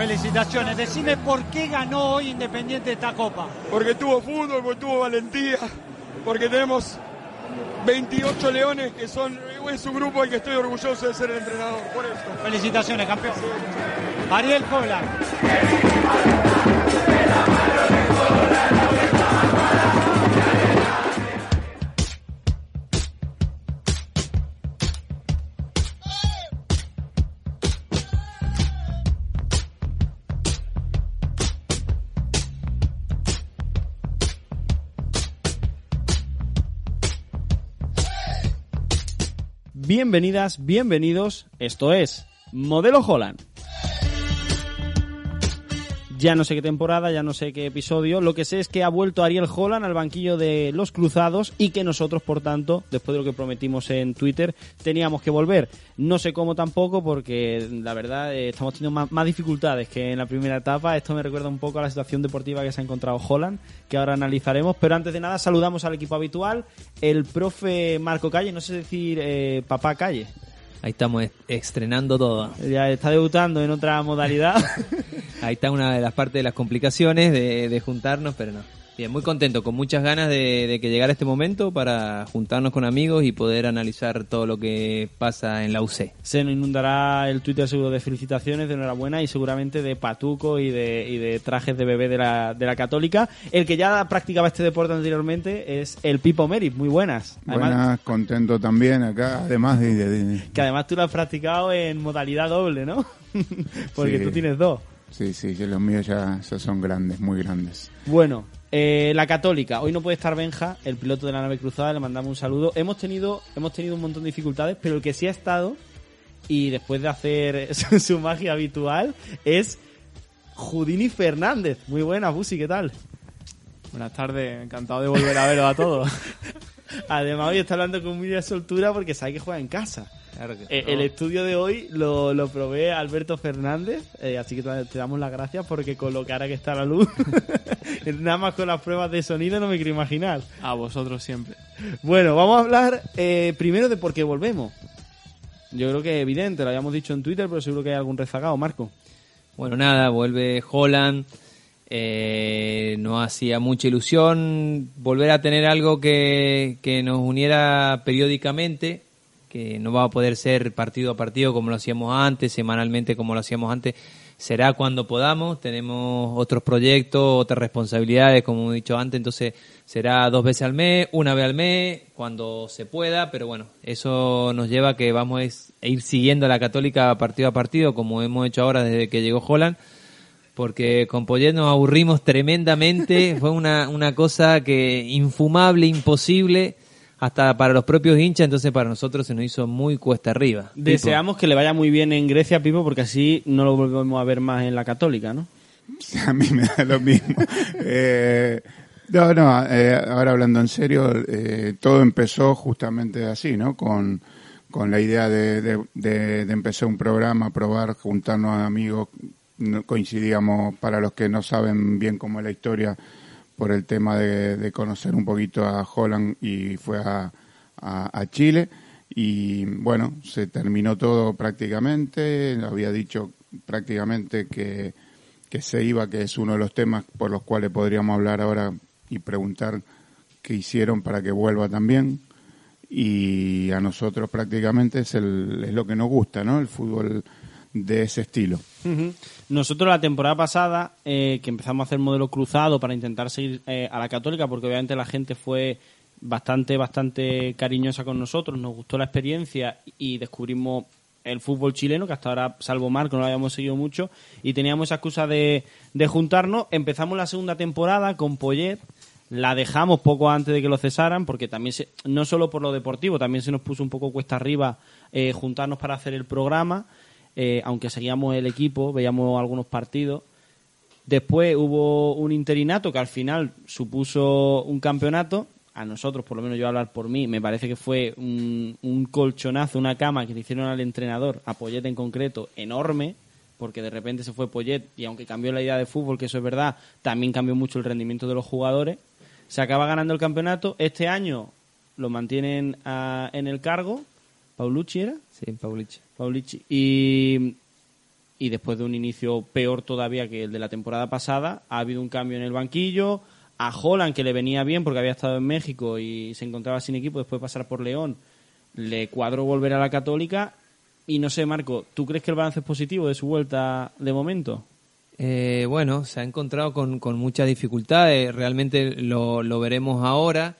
Felicitaciones. Decime por qué ganó hoy Independiente esta copa. Porque tuvo fútbol, porque tuvo valentía, porque tenemos 28 leones que son es un grupo al que estoy orgulloso de ser el entrenador. Por eso. Felicitaciones, campeón. Ariel Pobla. Bienvenidas, bienvenidos. Esto es Modelo Holland. Ya no sé qué temporada, ya no sé qué episodio. Lo que sé es que ha vuelto Ariel Holland al banquillo de los Cruzados y que nosotros, por tanto, después de lo que prometimos en Twitter, teníamos que volver. No sé cómo tampoco, porque la verdad eh, estamos teniendo más, más dificultades que en la primera etapa. Esto me recuerda un poco a la situación deportiva que se ha encontrado Holland, que ahora analizaremos. Pero antes de nada, saludamos al equipo habitual, el profe Marco Calle, no sé decir eh, papá Calle. Ahí estamos est- estrenando todo. Ya está debutando en otra modalidad. Ahí está una de las partes de las complicaciones de, de juntarnos, pero no. Bien, muy contento, con muchas ganas de, de que llegara este momento para juntarnos con amigos y poder analizar todo lo que pasa en la UC. Se nos inundará el Twitter seguro de felicitaciones, de enhorabuena y seguramente de patuco y de, y de trajes de bebé de la, de la católica. El que ya practicaba este deporte anteriormente es el Pipo Merit. Muy buenas. Además, Buenas, contento también acá, además de... de- de- Que además tú lo has practicado en modalidad doble, ¿no? Porque Sí. tú tienes dos. sí, sí, que los míos ya, ya son grandes, muy grandes. Bueno, eh, la Católica. Hoy no puede estar Benja, el piloto de la nave cruzada, le mandamos un saludo. Hemos tenido, hemos tenido un montón de dificultades, pero el que sí ha estado, y después de hacer su, su magia habitual, es Judini Fernández. Muy buena, Busi, ¿qué tal? Buenas tardes, encantado de volver a veros a todos. Además, hoy está hablando con mucha soltura porque sabe que juega en casa. Claro que Eh, El estudio de hoy lo, lo provee Alberto Fernández, eh, así que te te damos las gracias porque con lo cara que está la luz, nada más con las pruebas de sonido no me quiero imaginar. A vosotros siempre. Bueno, vamos a hablar eh, primero de por qué volvemos. Yo creo que es evidente, lo habíamos dicho en Twitter, pero seguro que hay algún rezagado, Marco. Bueno, nada, vuelve Holland. Eh, no hacía mucha ilusión volver a tener algo que, que nos uniera periódicamente, que no va a poder ser partido a partido como lo hacíamos antes, semanalmente como lo hacíamos antes. Será cuando podamos, tenemos otros proyectos, otras responsabilidades, como he dicho antes, entonces será dos veces al mes, una vez al mes, cuando se pueda, pero bueno, eso nos lleva a que vamos a ir siguiendo a la católica partido a partido, como hemos hecho ahora desde que llegó Holland, porque con Poyet nos aburrimos tremendamente, fue una, una cosa que infumable, imposible, hasta para los propios hinchas, entonces para nosotros se nos hizo muy cuesta arriba. Deseamos que le vaya muy bien en Grecia, Pipo, porque así no lo volvemos a ver más en la Católica, ¿no? A mí me da lo mismo. Eh, no, no, eh, ahora hablando en serio, eh, todo empezó justamente así, ¿no? Con, con la idea de, de- de- de empezar un programa, probar, juntarnos a amigos. Coincidíamos, para los que no saben bien cómo es la historia, por el tema de, de conocer un poquito a Holland y fue a, a- a Chile. Y bueno, se terminó todo prácticamente. Había dicho prácticamente que, que se iba, que es uno de los temas por los cuales podríamos hablar ahora y preguntar qué hicieron para que vuelva también. Y a nosotros prácticamente es, el, es lo que nos gusta, ¿no? El fútbol de ese estilo. Nosotros la temporada pasada, eh, que empezamos a hacer modelo cruzado para intentar seguir eh, a la católica, porque obviamente la gente fue bastante, bastante cariñosa con nosotros, nos gustó la experiencia y descubrimos el fútbol chileno, que hasta ahora, salvo Marco, no lo habíamos seguido mucho, y teníamos esa excusa de, de juntarnos. Empezamos la segunda temporada con Poyet, la dejamos poco antes de que lo cesaran, porque también, se- no solo por lo deportivo, también se nos puso un poco cuesta arriba eh, juntarnos para hacer el programa, eh, aunque seguíamos el equipo, veíamos algunos partidos. Después hubo un interinato que al final supuso un campeonato. A nosotros, por lo menos yo a hablar por mí, me parece que fue un, un colchonazo, una cama que le hicieron al entrenador, a Poyet en concreto, enorme, porque de repente se fue Poyet y aunque cambió la idea de fútbol, que eso es verdad, también cambió mucho el rendimiento de los jugadores. Se acaba ganando el campeonato. Este año lo mantienen ah, en el cargo. Paulucci era. Sí, Paulich. Paulici. Y y después de un inicio peor todavía que el de la temporada pasada, ha habido un cambio en el banquillo. A Holland, que le venía bien porque había estado en México y se encontraba sin equipo después de pasar por León, le cuadró volver a la Católica. Y no sé, Marco, ¿tú crees que el balance es positivo de su vuelta de momento? Eh, bueno, se ha encontrado con, con muchas dificultades, realmente lo, lo veremos ahora.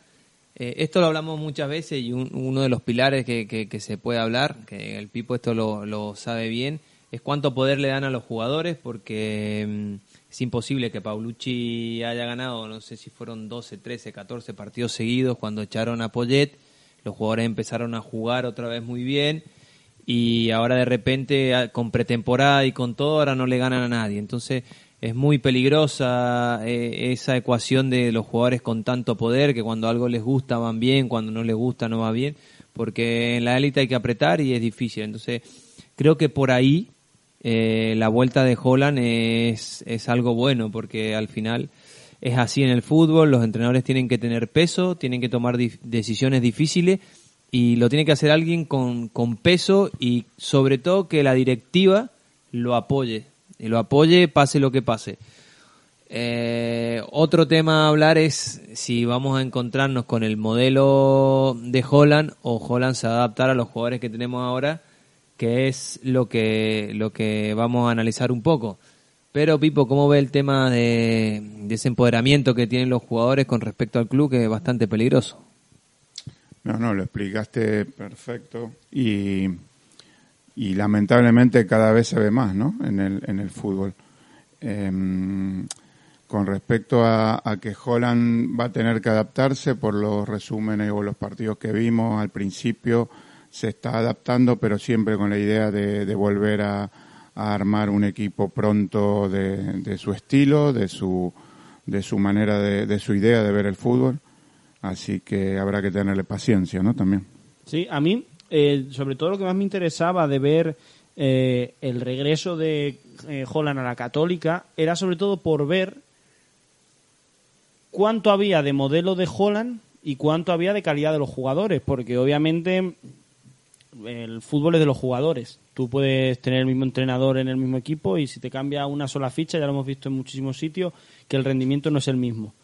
Eh, esto lo hablamos muchas veces y un- uno de los pilares que, que- se puede hablar, que el Pipo esto lo, sabe bien, es cuánto poder le dan a los jugadores, porque mm, es imposible que Paulucci haya ganado, no sé si fueron 12, 13, 14 partidos seguidos cuando echaron a Poyet, los jugadores empezaron a jugar otra vez muy bien y ahora de repente con pretemporada y con todo ahora no le ganan a nadie. Entonces es muy peligrosa eh, esa ecuación de los jugadores con tanto poder que cuando algo les gusta van bien, cuando no les gusta no va bien, porque en la élite hay que apretar y es difícil. Entonces creo que por ahí eh, la vuelta de Holland es, es algo bueno porque al final es así en el fútbol, los entrenadores tienen que tener peso, tienen que tomar decisiones difíciles y lo tiene que hacer alguien con, con peso y sobre todo que la directiva lo apoye, y lo apoye pase lo que pase. Eh, otro tema a hablar es si vamos a encontrarnos con el modelo de Holland o Holland se va a adaptar a los jugadores que tenemos ahora, que es lo que, lo que vamos a analizar un poco. Pero Pipo, ¿cómo ve el tema de, de ese empoderamiento que tienen los jugadores con respecto al club, que es bastante peligroso? No, no, lo explicaste perfecto y, y lamentablemente cada vez se ve más, ¿no? En el, en el fútbol. Em, con respecto a, a que Holland va a tener que adaptarse por los resúmenes o los partidos que vimos al principio, se está adaptando, pero siempre con la idea de, de volver a, a armar un equipo pronto de, de su estilo, de su, de su manera, de, de su idea de ver el fútbol. Así que habrá que tenerle paciencia, ¿no? También. Sí, a mí, eh, sobre todo lo que más me interesaba de ver eh, el regreso de eh, Holland a la Católica era sobre todo por ver cuánto había de modelo de Holland y cuánto había de calidad de los jugadores, porque obviamente el fútbol es de los jugadores. Tú puedes tener el mismo entrenador en el mismo equipo y si te cambia una sola ficha, ya lo hemos visto en muchísimos sitios, que el rendimiento no es el mismo.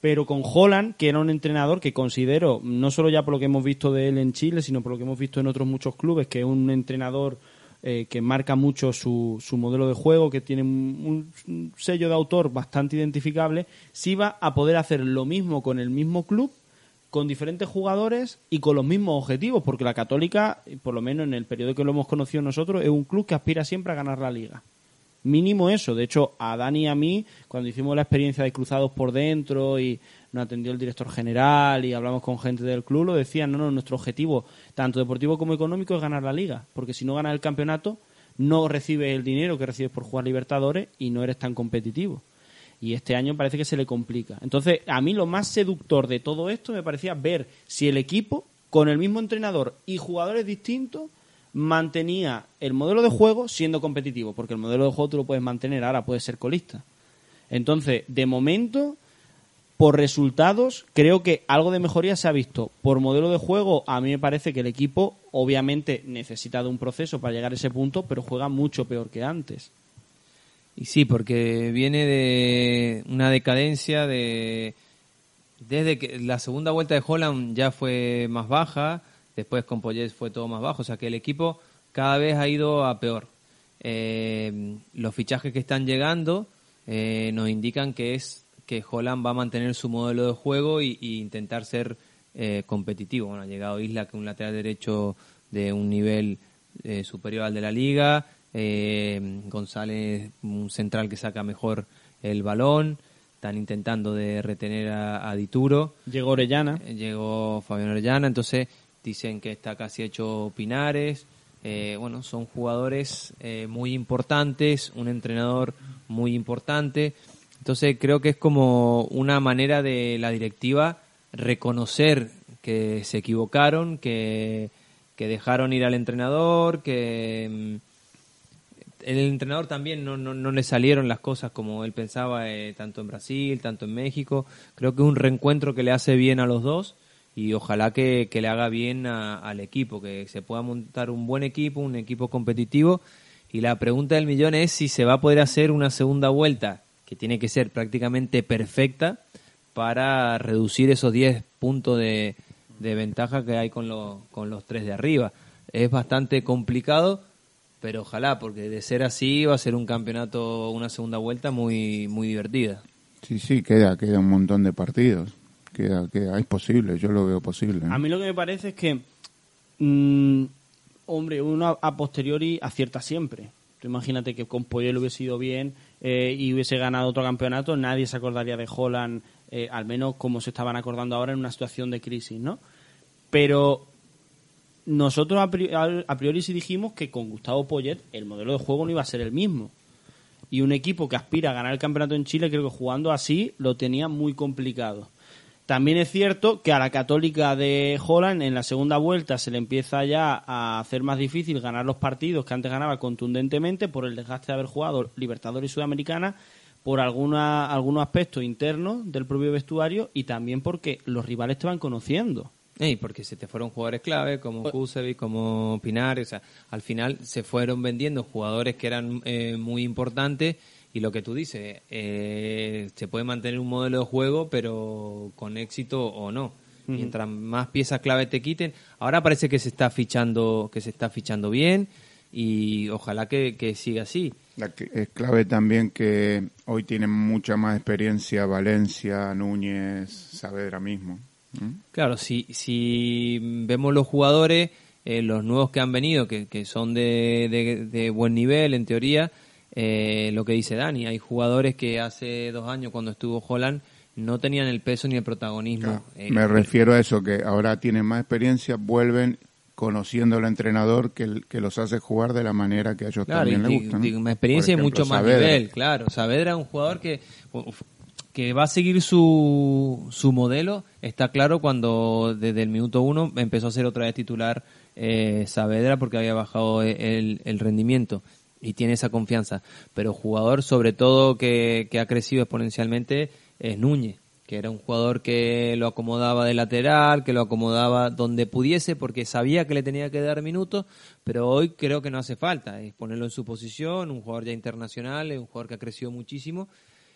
Pero con Holland, que era un entrenador que considero, no solo ya por lo que hemos visto de él en Chile, sino por lo que hemos visto en otros muchos clubes, que es un entrenador eh, que marca mucho su, su modelo de juego, que tiene un, un sello de autor bastante identificable, si va a poder hacer lo mismo con el mismo club con diferentes jugadores y con los mismos objetivos, porque la Católica, por lo menos en el periodo que lo hemos conocido nosotros, es un club que aspira siempre a ganar la liga. Mínimo eso. De hecho, a Dani y a mí, cuando hicimos la experiencia de cruzados por dentro y nos atendió el director general y hablamos con gente del club, lo decían, no, no, nuestro objetivo, tanto deportivo como económico, es ganar la liga, porque si no ganas el campeonato, no recibes el dinero que recibes por jugar Libertadores y no eres tan competitivo y este año parece que se le complica. Entonces, a mí lo más seductor de todo esto me parecía ver si el equipo, con el mismo entrenador y jugadores distintos, mantenía el modelo de juego siendo competitivo, porque el modelo de juego tú lo puedes mantener, ahora puedes ser colista. Entonces, de momento, por resultados, creo que algo de mejoría se ha visto. Por modelo de juego, a mí me parece que el equipo, obviamente, necesita de un proceso para llegar a ese punto, pero juega mucho peor que antes. Y sí, porque viene de una decadencia de... Desde que la segunda vuelta de Holland ya fue más baja, después con Poyet fue todo más bajo, o sea que el equipo cada vez ha ido a peor. Eh, los fichajes que están llegando eh, nos indican que es que Holland va a mantener su modelo de juego y, y intentar ser eh, competitivo. Bueno, ha llegado Isla, que es un lateral derecho de un nivel eh, superior al de la liga, eh, González, un central que saca mejor el balón, están intentando de retener a, a Dituro. Llegó Orellana. Llegó Fabián Orellana, entonces dicen que está casi hecho Pinares. Eh, bueno, son jugadores eh, muy importantes, un entrenador muy importante. Entonces creo que es como una manera de la directiva reconocer que se equivocaron, que, que dejaron ir al entrenador, que mm, el entrenador también no, no, no le salieron las cosas como él pensaba, eh, tanto en Brasil, tanto en México. Creo que es un reencuentro que le hace bien a los dos y ojalá que, que le haga bien a- al equipo, que se pueda montar un buen equipo, un equipo competitivo Y la pregunta del millón es si se va a poder hacer una segunda vuelta, que tiene que ser prácticamente perfecta, para reducir esos 10 puntos de, de ventaja que hay con, los con los tres de arriba. Es bastante complicado, pero ojalá, porque de ser así va a ser un campeonato, una segunda vuelta muy, muy divertida. Sí, sí, queda, queda un montón de partidos. Queda, queda, es posible, yo lo veo posible. A mí lo que me parece es que, mm, hombre, uno a posteriori acierta siempre. Tú imagínate que con Poyel hubiese ido bien eh, y hubiese ganado otro campeonato, nadie se acordaría de Holland, eh, al menos como se estaban acordando ahora en una situación de crisis, ¿no? Pero nosotros a priori, a priori sí dijimos que con Gustavo Poyet el modelo de juego no iba a ser el mismo. Y un equipo que aspira a ganar el campeonato en Chile, creo que jugando así lo tenía muy complicado. También es cierto que a la Católica de Holland en la segunda vuelta se le empieza ya a hacer más difícil ganar los partidos que antes ganaba contundentemente por el desgaste de haber jugado Libertadores y Sudamericana, por alguna, algunos aspectos internos del propio vestuario y también porque los rivales te van conociendo. Y porque se te fueron jugadores clave como Kusevic, como Pinar, o sea, al final se fueron vendiendo jugadores que eran eh, muy importantes y lo que tú dices, eh, se puede mantener un modelo de juego, pero con éxito o no. Mientras más piezas clave te quiten, ahora parece que se está fichando, que se está fichando bien y ojalá que, siga así. es clave también que hoy tienen mucha más experiencia Valencia, Núñez, Saavedra mismo. Claro, si, si vemos los jugadores, eh, los nuevos que han venido, que, que son de, de buen nivel en teoría, eh, lo que dice Dani. Hay jugadores que hace dos años, cuando estuvo Holland, no tenían el peso ni el protagonismo. Eh, me refiero a eso, que ahora tienen más experiencia, vuelven conociendo al entrenador que, que los hace jugar de la manera que a ellos también les gusta. Una experiencia y mucho más nivel, claro. Saavedra es un jugador que, que va a seguir su, su modelo, está claro cuando desde el minuto uno empezó a ser otra vez titular eh, Saavedra porque había bajado el, el rendimiento y tiene esa confianza. Pero jugador, sobre todo, que, ha crecido exponencialmente es Núñez, que era un jugador que lo acomodaba de lateral, que lo acomodaba donde pudiese, porque sabía que le tenía que dar minutos, pero hoy creo que no hace falta, es ponerlo en su posición, un jugador ya internacional, es un jugador que ha crecido muchísimo,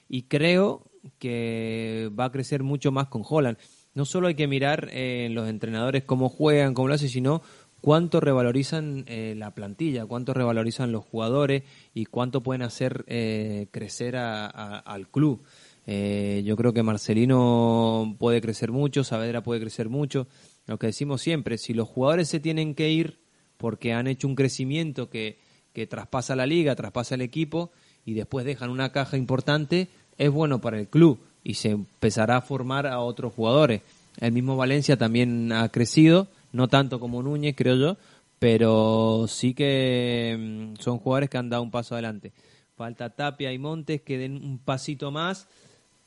y creo que va a crecer mucho más con Holland. No solo hay que mirar en eh, los entrenadores cómo juegan, cómo lo hacen, sino cuánto revalorizan eh, la plantilla, cuánto revalorizan los jugadores y cuánto pueden hacer eh, crecer al club. Eh, yo creo que Marcelino puede crecer mucho, Saavedra puede crecer mucho. Lo que decimos siempre, si los jugadores se tienen que ir porque han hecho un crecimiento que, que traspasa la liga, traspasa el equipo y después dejan una caja importante, es bueno para el club y se empezará a formar a otros jugadores. El mismo Valencia también ha crecido no tanto como Núñez, creo yo, pero sí que mm, son jugadores que han dado un paso adelante. Falta Tapia y Montes que den un pasito más,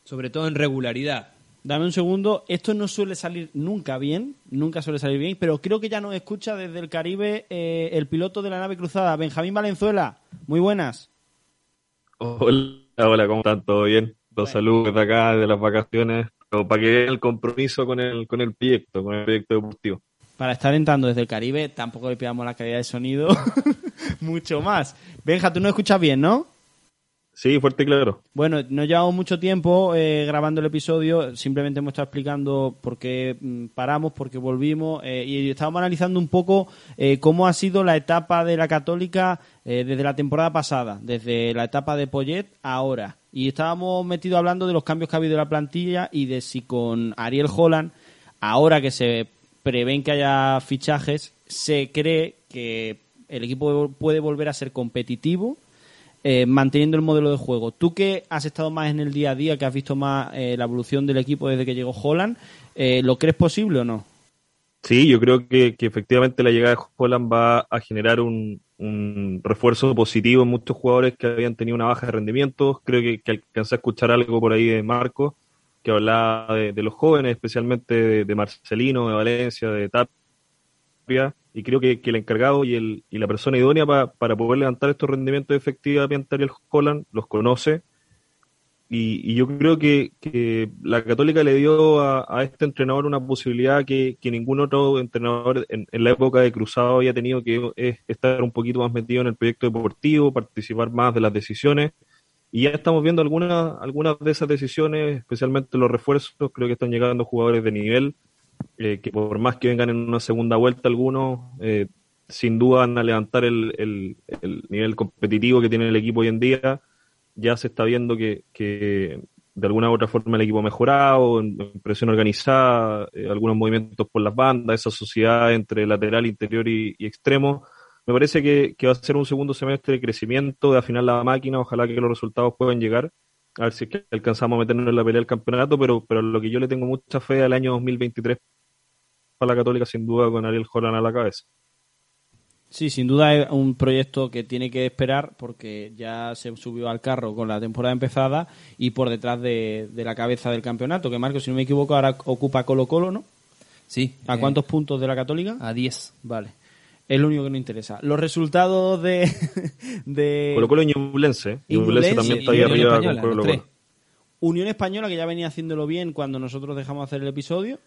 sobre todo en regularidad. Dame un segundo, esto no suele salir nunca bien, nunca suele salir bien, pero creo que ya nos escucha desde el Caribe eh, el piloto de la nave cruzada, Benjamín Valenzuela. Muy buenas. Hola, hola, ¿cómo están? ¿Todo bien? Los saludos de acá, de las vacaciones, para que vean el compromiso con el, con el proyecto, con el proyecto deportivo para estar entrando desde el Caribe, tampoco le pidamos la calidad de sonido mucho más. Benja, tú no escuchas bien, ¿no? Sí, fuerte y claro. Bueno, no llevamos mucho tiempo eh, grabando el episodio, simplemente hemos estado explicando por qué mm, paramos, por qué volvimos eh, y estábamos analizando un poco eh, cómo ha sido la etapa de la Católica desde la temporada pasada, desde la etapa de Poyet a ahora. Y estábamos metidos hablando de los cambios que ha habido en la plantilla y de si con Ariel Holland, ahora que se prevén que haya fichajes, se cree que el equipo puede volver a ser competitivo eh, manteniendo el modelo de juego. Tú que has estado más en el día a día, que has visto más eh, la evolución del equipo desde que llegó Holland, eh, ¿lo crees posible o no? Sí, yo creo que, efectivamente la llegada de Holland va a generar un, refuerzo positivo en muchos jugadores que habían tenido una baja de rendimiento. Creo que, que alcancé a escuchar algo por ahí de Marco que hablaba de, los jóvenes, especialmente de, Marcelino, de Valencia, de Tapia, y creo que, el encargado y, el, y la persona idónea para poder levantar estos rendimientos efectivamente Ariel Holland los conoce y, yo creo que, que, la Católica le dio a, este entrenador una posibilidad que, ningún otro entrenador en, la época de Cruzado había tenido, que es estar un poquito más metido en el proyecto deportivo, participar más de las decisiones. Y ya estamos viendo algunas, algunas de esas decisiones, especialmente los refuerzos, creo que están llegando jugadores de nivel, eh, que por más que vengan en una segunda vuelta algunos, eh, sin duda van a levantar el, el, el nivel competitivo que tiene el equipo hoy en día ya se está viendo que, de alguna u otra forma el equipo ha mejorado, en, presión organizada, eh, algunos movimientos por las bandas, esa sociedad entre lateral, interior y, extremo. Me parece que, va a ser un segundo semestre de crecimiento, de afinar la máquina, ojalá que los resultados puedan llegar, a ver si es que alcanzamos a meternos en la pelea del campeonato, pero, pero lo que yo le tengo mucha fe al año 2023 para la Católica, sin duda, con Ariel Joran a la cabeza. Sí, sin duda es un proyecto que tiene que esperar porque ya se subió al carro con la temporada empezada y por detrás de, la cabeza del campeonato, que Marco, si no me equivoco, ahora ocupa Colo Colo, ¿no? Sí. ¿A cuántos puntos de la Católica? A 10. Vale. Es lo único que nos interesa. Los resultados de... de... Colo Colo y Ñublense. Ñublense también está ahí arriba con Colo Colo. Unión Española, que ya venía haciéndolo bien cuando nosotros dejamos hacer el episodio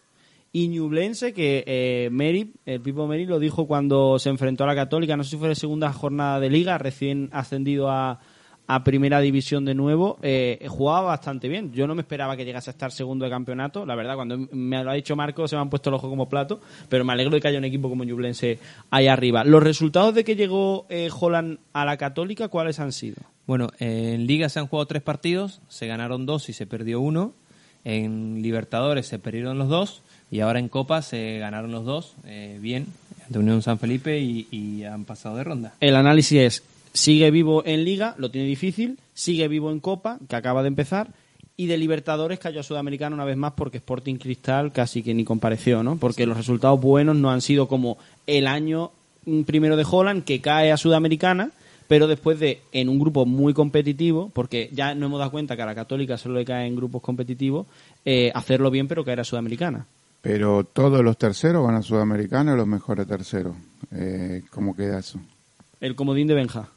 y Ñublense, que eh, Meri, el Pipo Meri lo dijo cuando se enfrentó a la Católica, no sé si fue la segunda jornada de liga, recién ascendido a, a primera división de nuevo, eh, jugaba bastante bien. Yo no me esperaba que llegase a estar segundo de campeonato, la verdad, cuando me lo ha dicho Marco se me han puesto el ojo como plato, pero me alegro de que haya un equipo como Ñublense ahí arriba. ¿Los resultados de que llegó eh, Holland a la Católica, cuáles han sido? Bueno, en Liga se han jugado tres partidos, se ganaron dos y se perdió uno. En Libertadores se perdieron los dos y ahora en Copa se ganaron los dos eh, bien, de Unión San Felipe y, han pasado de ronda. El análisis es, sigue vivo en Liga, lo tiene difícil, sigue vivo en Copa, que acaba de empezar, y de Libertadores cayó a Sudamericana una vez más porque Sporting Cristal casi que ni compareció, ¿no? Porque los resultados buenos no han sido como el año primero de Holland, que cae a Sudamericana, pero después de, en un grupo muy competitivo, porque ya no hemos dado cuenta que a la Católica solo le cae en grupos competitivos, eh, hacerlo bien pero caer a Sudamericana. Pero todos los terceros van a Sudamericana, los mejores terceros. Eh, ¿Cómo queda eso? El comodín de Benja.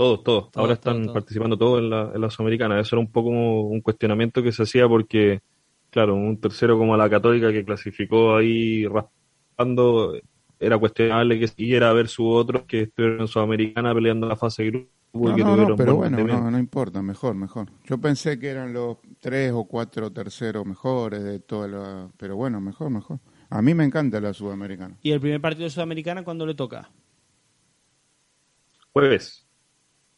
Todos, todos. Ahora están participando todos en la, en la Sudamericana. Eso era un poco un cuestionamiento que se hacía porque, claro, un tercero como la Católica que clasificó ahí raspando, era cuestionable que siguiera a ver su otros que estuvieron en Sudamericana peleando la fase de grupo no, no, pero bueno, no, no importa, mejor, mejor. Yo pensé que eran los tres o cuatro terceros mejores de toda la... Pero bueno, mejor, mejor. A mí me encanta la Sudamericana. ¿Y el primer partido de Sudamericana cuándo le toca? Jueves.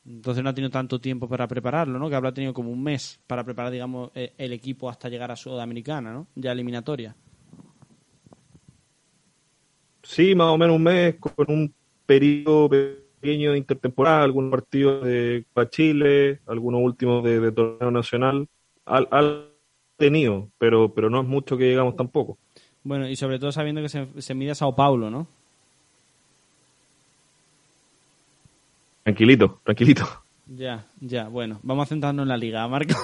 Entonces no ha tenido tanto tiempo para prepararlo, ¿no? Que habrá tenido como un mes para preparar, digamos, e-, el equipo hasta llegar a Sudamericana, ¿no? Ya eliminatoria. Sí, más o menos un mes con un periodo pequeño de intertemporada, algunos partidos de Copa Chile, algunos últimos de, torneo nacional. Al, tenido, pero, pero no es mucho que llegamos tampoco. Bueno, y sobre todo sabiendo que se, se mide a Sao Paulo, ¿no? Tranquilito, tranquilito. Ya, ya, bueno, vamos a centrarnos en la liga, Marco.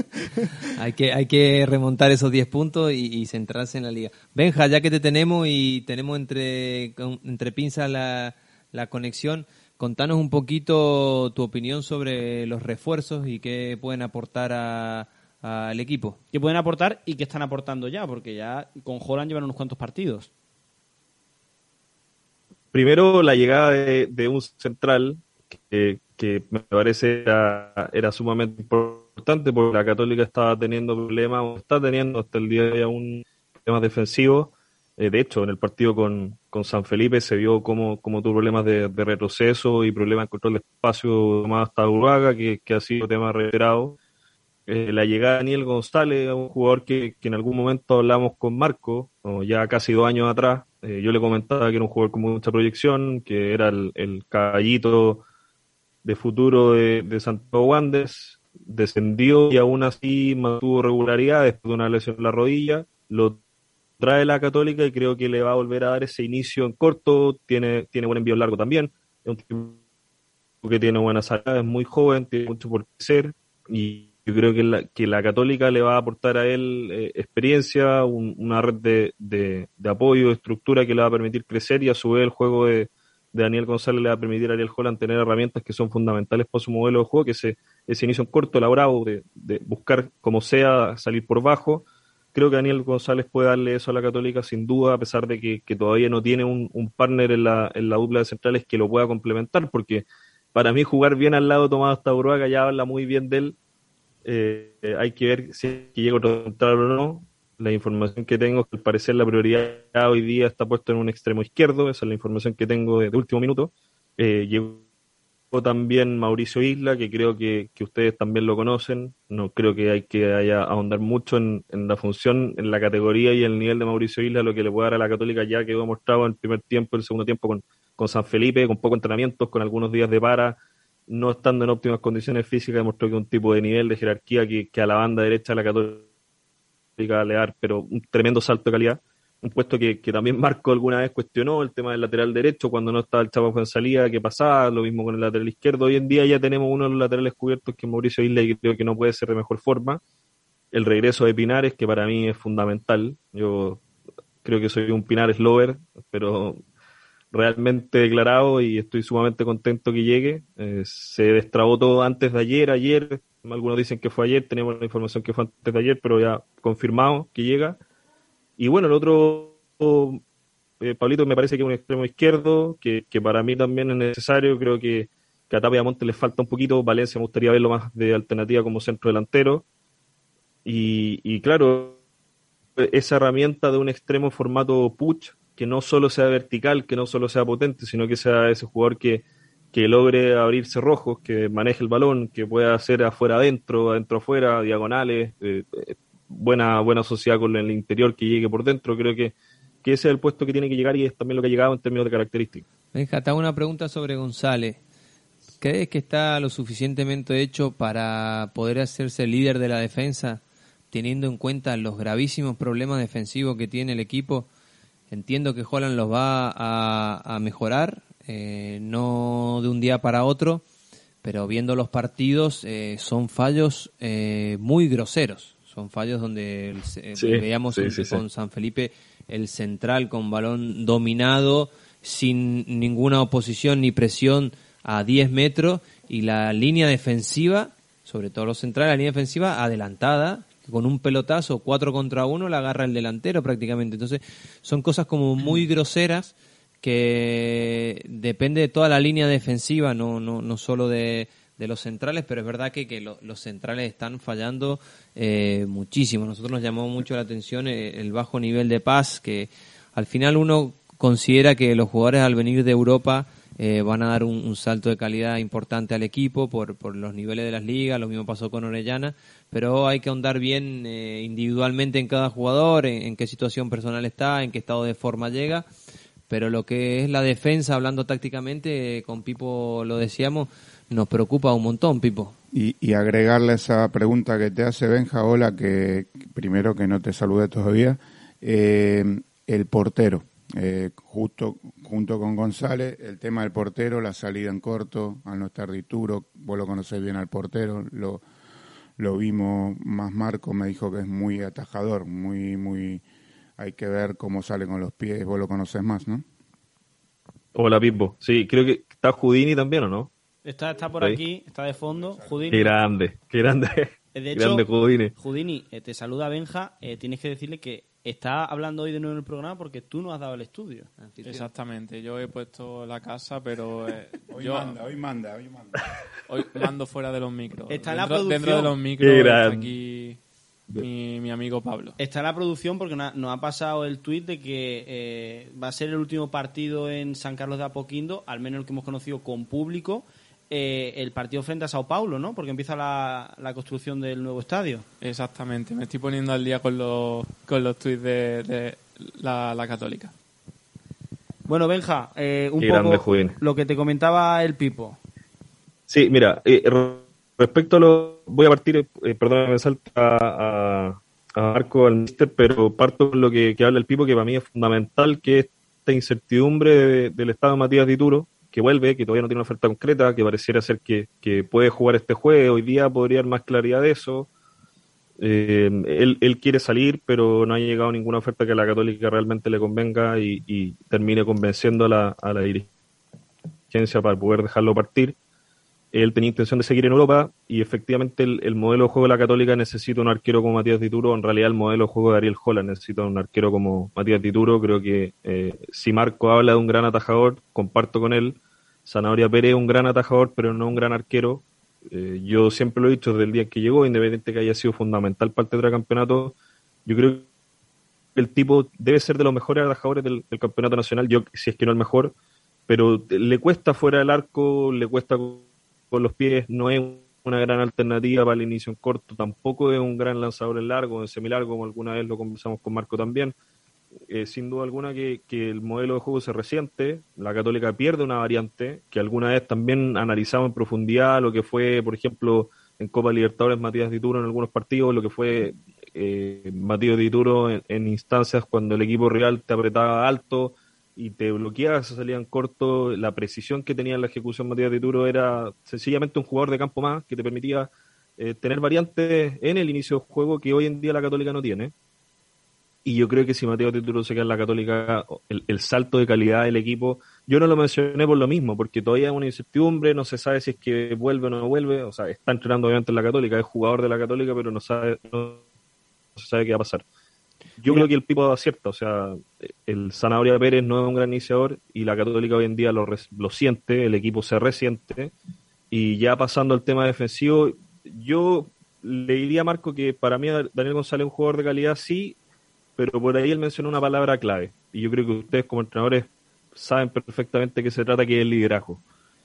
hay, que, hay que remontar esos 10 puntos y, centrarse en la liga. Benja, ya que te tenemos y tenemos entre, entre pinzas la, la conexión. Contanos un poquito tu opinión sobre los refuerzos y qué pueden aportar al equipo. ¿Qué pueden aportar y qué están aportando ya? Porque ya con Holland llevan unos cuantos partidos. Primero, la llegada de, un central que, me parece era, era, sumamente importante porque la Católica estaba teniendo problemas, o está teniendo hasta el día de hoy un problemas defensivos eh, de hecho, en el partido con, con San Felipe se vio cómo, cómo tuvo problemas de, retroceso y problemas de control de espacio más hasta Uruguaga, que, que ha sido tema reiterado. Eh, la llegada de Daniel González, un jugador que, que, en algún momento hablamos con Marco, ya casi dos años atrás, eh, yo le comentaba que era un jugador con mucha proyección, que era el caballito de futuro de, de Santiago descendió y aún así mantuvo regularidad después de una lesión en la rodilla, lo trae la Católica y creo que le va a volver a dar ese inicio en corto, tiene, tiene buen envío largo también, es un tipo que tiene buena salida, es muy joven, tiene mucho por crecer y yo creo que la, que la Católica le va a aportar a él eh, experiencia, una red de, de, apoyo, de estructura que le va a permitir crecer y a su vez el juego de, de Daniel González le va a permitir a Ariel Holland tener herramientas que son fundamentales para su modelo de juego, que se, ese inicio corto, elaborado, de, de buscar como sea salir por bajo. Creo que Daniel González puede darle eso a la Católica sin duda, a pesar de que, que todavía no tiene un, partner en la, en la dupla de centrales que lo pueda complementar, porque para mí jugar bien al lado de Tomás Tauruaga ya habla muy bien de él. Eh, eh, hay que ver si llega otro central o no. La información que tengo que al parecer la prioridad hoy día está puesta en un extremo izquierdo, esa es la información que tengo de, último minuto. Eh, llegó también Mauricio Isla, que creo que, que, ustedes también lo conocen. No creo que hay que ahondar mucho en, en, la función, en la categoría y el nivel de Mauricio Isla, lo que le puede dar a la Católica ya quedó mostrado en el primer tiempo, el segundo tiempo con, con San Felipe, con poco entrenamiento, con algunos días de para, no estando en óptimas condiciones físicas, demostró que un tipo de nivel de jerarquía que, que a la banda derecha de la Católica le dar, pero un tremendo salto de calidad un puesto que, que, también Marco alguna vez cuestionó, el tema del lateral derecho, cuando no estaba el Chavo en salida, qué pasaba, lo mismo con el lateral izquierdo. Hoy en día ya tenemos uno de los laterales cubiertos que es Mauricio Isla y creo que no puede ser de mejor forma. El regreso de Pinares, que para mí es fundamental. Yo creo que soy un Pinares lover, pero realmente declarado y estoy sumamente contento que llegue. Eh, se destrabó todo antes de ayer, ayer, algunos dicen que fue ayer, tenemos la información que fue antes de ayer, pero ya confirmado que llega y bueno, el otro, eh, Pablito, me parece que es un extremo izquierdo, que, para mí también es necesario. Creo que, que a Tapia Monte le falta un poquito. Valencia me gustaría verlo más de alternativa como centro delantero. Y, y claro, esa herramienta de un extremo formato push, que no solo sea vertical, que no solo sea potente, sino que sea ese jugador que, que logre abrirse rojos, que maneje el balón, que pueda hacer afuera adentro, adentro afuera, diagonales, eh, buena, buena sociedad con el interior que llegue por dentro. Creo que, que ese es el puesto que tiene que llegar y es también lo que ha llegado en términos de características. Benja, te una pregunta sobre González. ¿Crees que está lo suficientemente hecho para poder hacerse líder de la defensa, teniendo en cuenta los gravísimos problemas defensivos que tiene el equipo? Entiendo que Holland los va a, a mejorar, eh, no de un día para otro, pero viendo los partidos eh, son fallos eh, muy groseros. Son fallos donde eh, sí, veíamos sí, sí, con San Felipe el central con balón dominado, sin ninguna oposición ni presión a 10 metros y la línea defensiva, sobre todo los centrales, la línea defensiva adelantada, con un pelotazo 4 contra 1 la agarra el delantero prácticamente. Entonces son cosas como muy groseras que depende de toda la línea defensiva, no, no, no solo de, de los centrales, pero es verdad que, que lo, los centrales están fallando eh, muchísimo. Nosotros nos llamó mucho la atención el, eh, el, bajo nivel de paz, que al final uno considera que los jugadores al venir de Europa eh, van a dar un, un, salto de calidad importante al equipo por, por los niveles de las ligas, lo mismo pasó con Orellana, pero hay que ahondar bien eh, individualmente en cada jugador, en, qué situación personal está, en qué estado de forma llega pero lo que es la defensa, hablando tácticamente, con Pipo lo decíamos, nos preocupa un montón, Pipo. Y, y, agregarle esa pregunta que te hace Benja, hola, que primero que no te salude todavía, eh, el portero, eh, justo junto con González, el tema del portero, la salida en corto, al no estar Dituro, vos lo conocés bien al portero, lo, lo vimos más Marco, me dijo que es muy atajador, muy, muy hay que ver cómo sale con los pies, vos lo conoces más, ¿no? Hola, Pipo. Sí, creo que está Houdini también, ¿o no? Está, está por aquí, está de fondo. Houdini. Qué grande, qué grande. De hecho, grande Houdini. Houdini, eh, te saluda Benja. Eh, tienes que decirle que está hablando hoy de nuevo en el programa porque tú no has dado el estudio. Exactamente, yo he puesto la casa, pero eh, hoy yo manda, hoy manda, hoy manda. Hoy mando fuera de los micros. Está dentro, en la producción. dentro de los micros está aquí mi, mi, amigo Pablo. Está en la producción porque nos ha pasado el tuit de que eh, va a ser el último partido en San Carlos de Apoquindo, al menos el que hemos conocido con público, eh, el partido frente a Sao Paulo, ¿no? Porque empieza la, la, construcción del nuevo estadio. Exactamente, me estoy poniendo al día con los, con los tuits de, de la, la, Católica. Bueno, Benja, eh, un Qué poco lo que te comentaba el Pipo. Sí, mira, eh, respecto a lo. Voy a partir, eh, perdón, me salta a, a Marco, al Mister, pero parto con lo que, que, habla el Pipo, que para mí es fundamental, que esta incertidumbre de, del estado de Matías Dituro, vuelve, que todavía no tiene una oferta concreta, que pareciera ser que, que puede jugar este juego. Hoy día podría haber más claridad de eso. Eh, él, él, quiere salir, pero no ha llegado ninguna oferta que a la Católica realmente le convenga y, termine convenciendo a la, a la dirigencia para poder dejarlo partir. él tenía intención de seguir en Europa y efectivamente el, modelo de juego de la Católica necesita un arquero como Matías Dituro. En realidad el modelo de juego de Ariel Holland necesita un arquero como Matías Dituro. Creo que eh, si Marco habla de un gran atajador, comparto con él. Zanahoria Pérez es un gran atajador, pero no un gran arquero. Eh, yo siempre lo he dicho desde el día que llegó, independiente que haya sido fundamental para el campeonato yo creo que el tipo debe ser de los mejores atajadores del, del campeonato nacional, yo si es que no el mejor, pero le cuesta fuera del arco, le cuesta con los pies, no es una gran alternativa para el inicio en corto, tampoco es un gran lanzador en largo, en semilargo, como alguna vez lo conversamos con Marco también. Eh, sin duda alguna que, el modelo de juego se resiente, la Católica pierde una variante, que alguna vez también analizamos en profundidad lo que fue, por ejemplo, en Copa Libertadores Matías Dituro en algunos partidos, lo que fue eh, Matías Dituro en, instancias cuando el equipo real te apretaba alto, y te bloqueaba se salían corto. La precisión que tenía en la ejecución Matías de Turo era sencillamente un jugador de campo más que te permitía eh, tener variantes en el inicio del juego que hoy en día la Católica no tiene. Y yo creo que si Mateo Tituro se queda en la Católica, el, salto de calidad del equipo, yo no lo mencioné por lo mismo, porque todavía hay una incertidumbre, no se sabe si es que vuelve o no vuelve, o sea, está entrenando obviamente en la Católica, es jugador de la Católica, pero no sabe, no se sabe qué va a pasar. Yo creo que el Pipo acierta, o sea, el Zanahoria Pérez no es un gran iniciador y la Católica hoy en día lo, lo siente, el equipo se resiente. Y ya pasando al tema defensivo, yo le diría a Marco que para mí Daniel González es un jugador de calidad, sí, pero por ahí él mencionó una palabra clave. Y yo creo que ustedes como entrenadores saben perfectamente que se trata que es el liderazgo.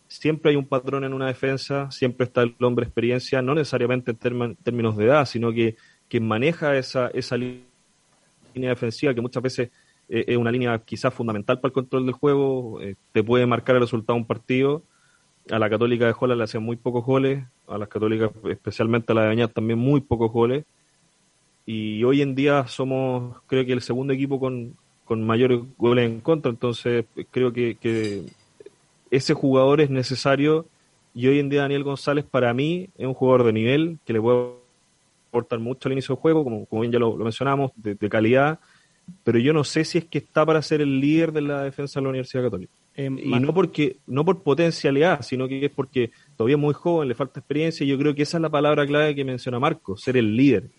Siempre hay un patrón en una defensa, siempre está el hombre experiencia, no necesariamente en términos de edad, sino que quien maneja esa, esa línea defensiva que muchas veces eh, es una línea quizás fundamental para el control del juego, eh, te puede marcar el resultado de un partido. A la Católica de Jola le hacen muy pocos goles, a las Católicas, especialmente a la de Bañat, también muy pocos goles. Y hoy en día somos, creo que, el segundo equipo con, con mayores goles en contra, entonces creo que, que ese jugador es necesario. Y hoy en día Daniel González, para mí, es un jugador de nivel que le puede aportar mucho al inicio del juego, como, como bien ya lo, mencionamos, de, calidad, pero yo no sé si es que está para ser el líder de la defensa de la Universidad Católica. Eh, y no porque no por potencialidad, sino que es porque todavía es muy joven, le falta experiencia, y yo creo que esa es la palabra clave que menciona Marco, ser el líder.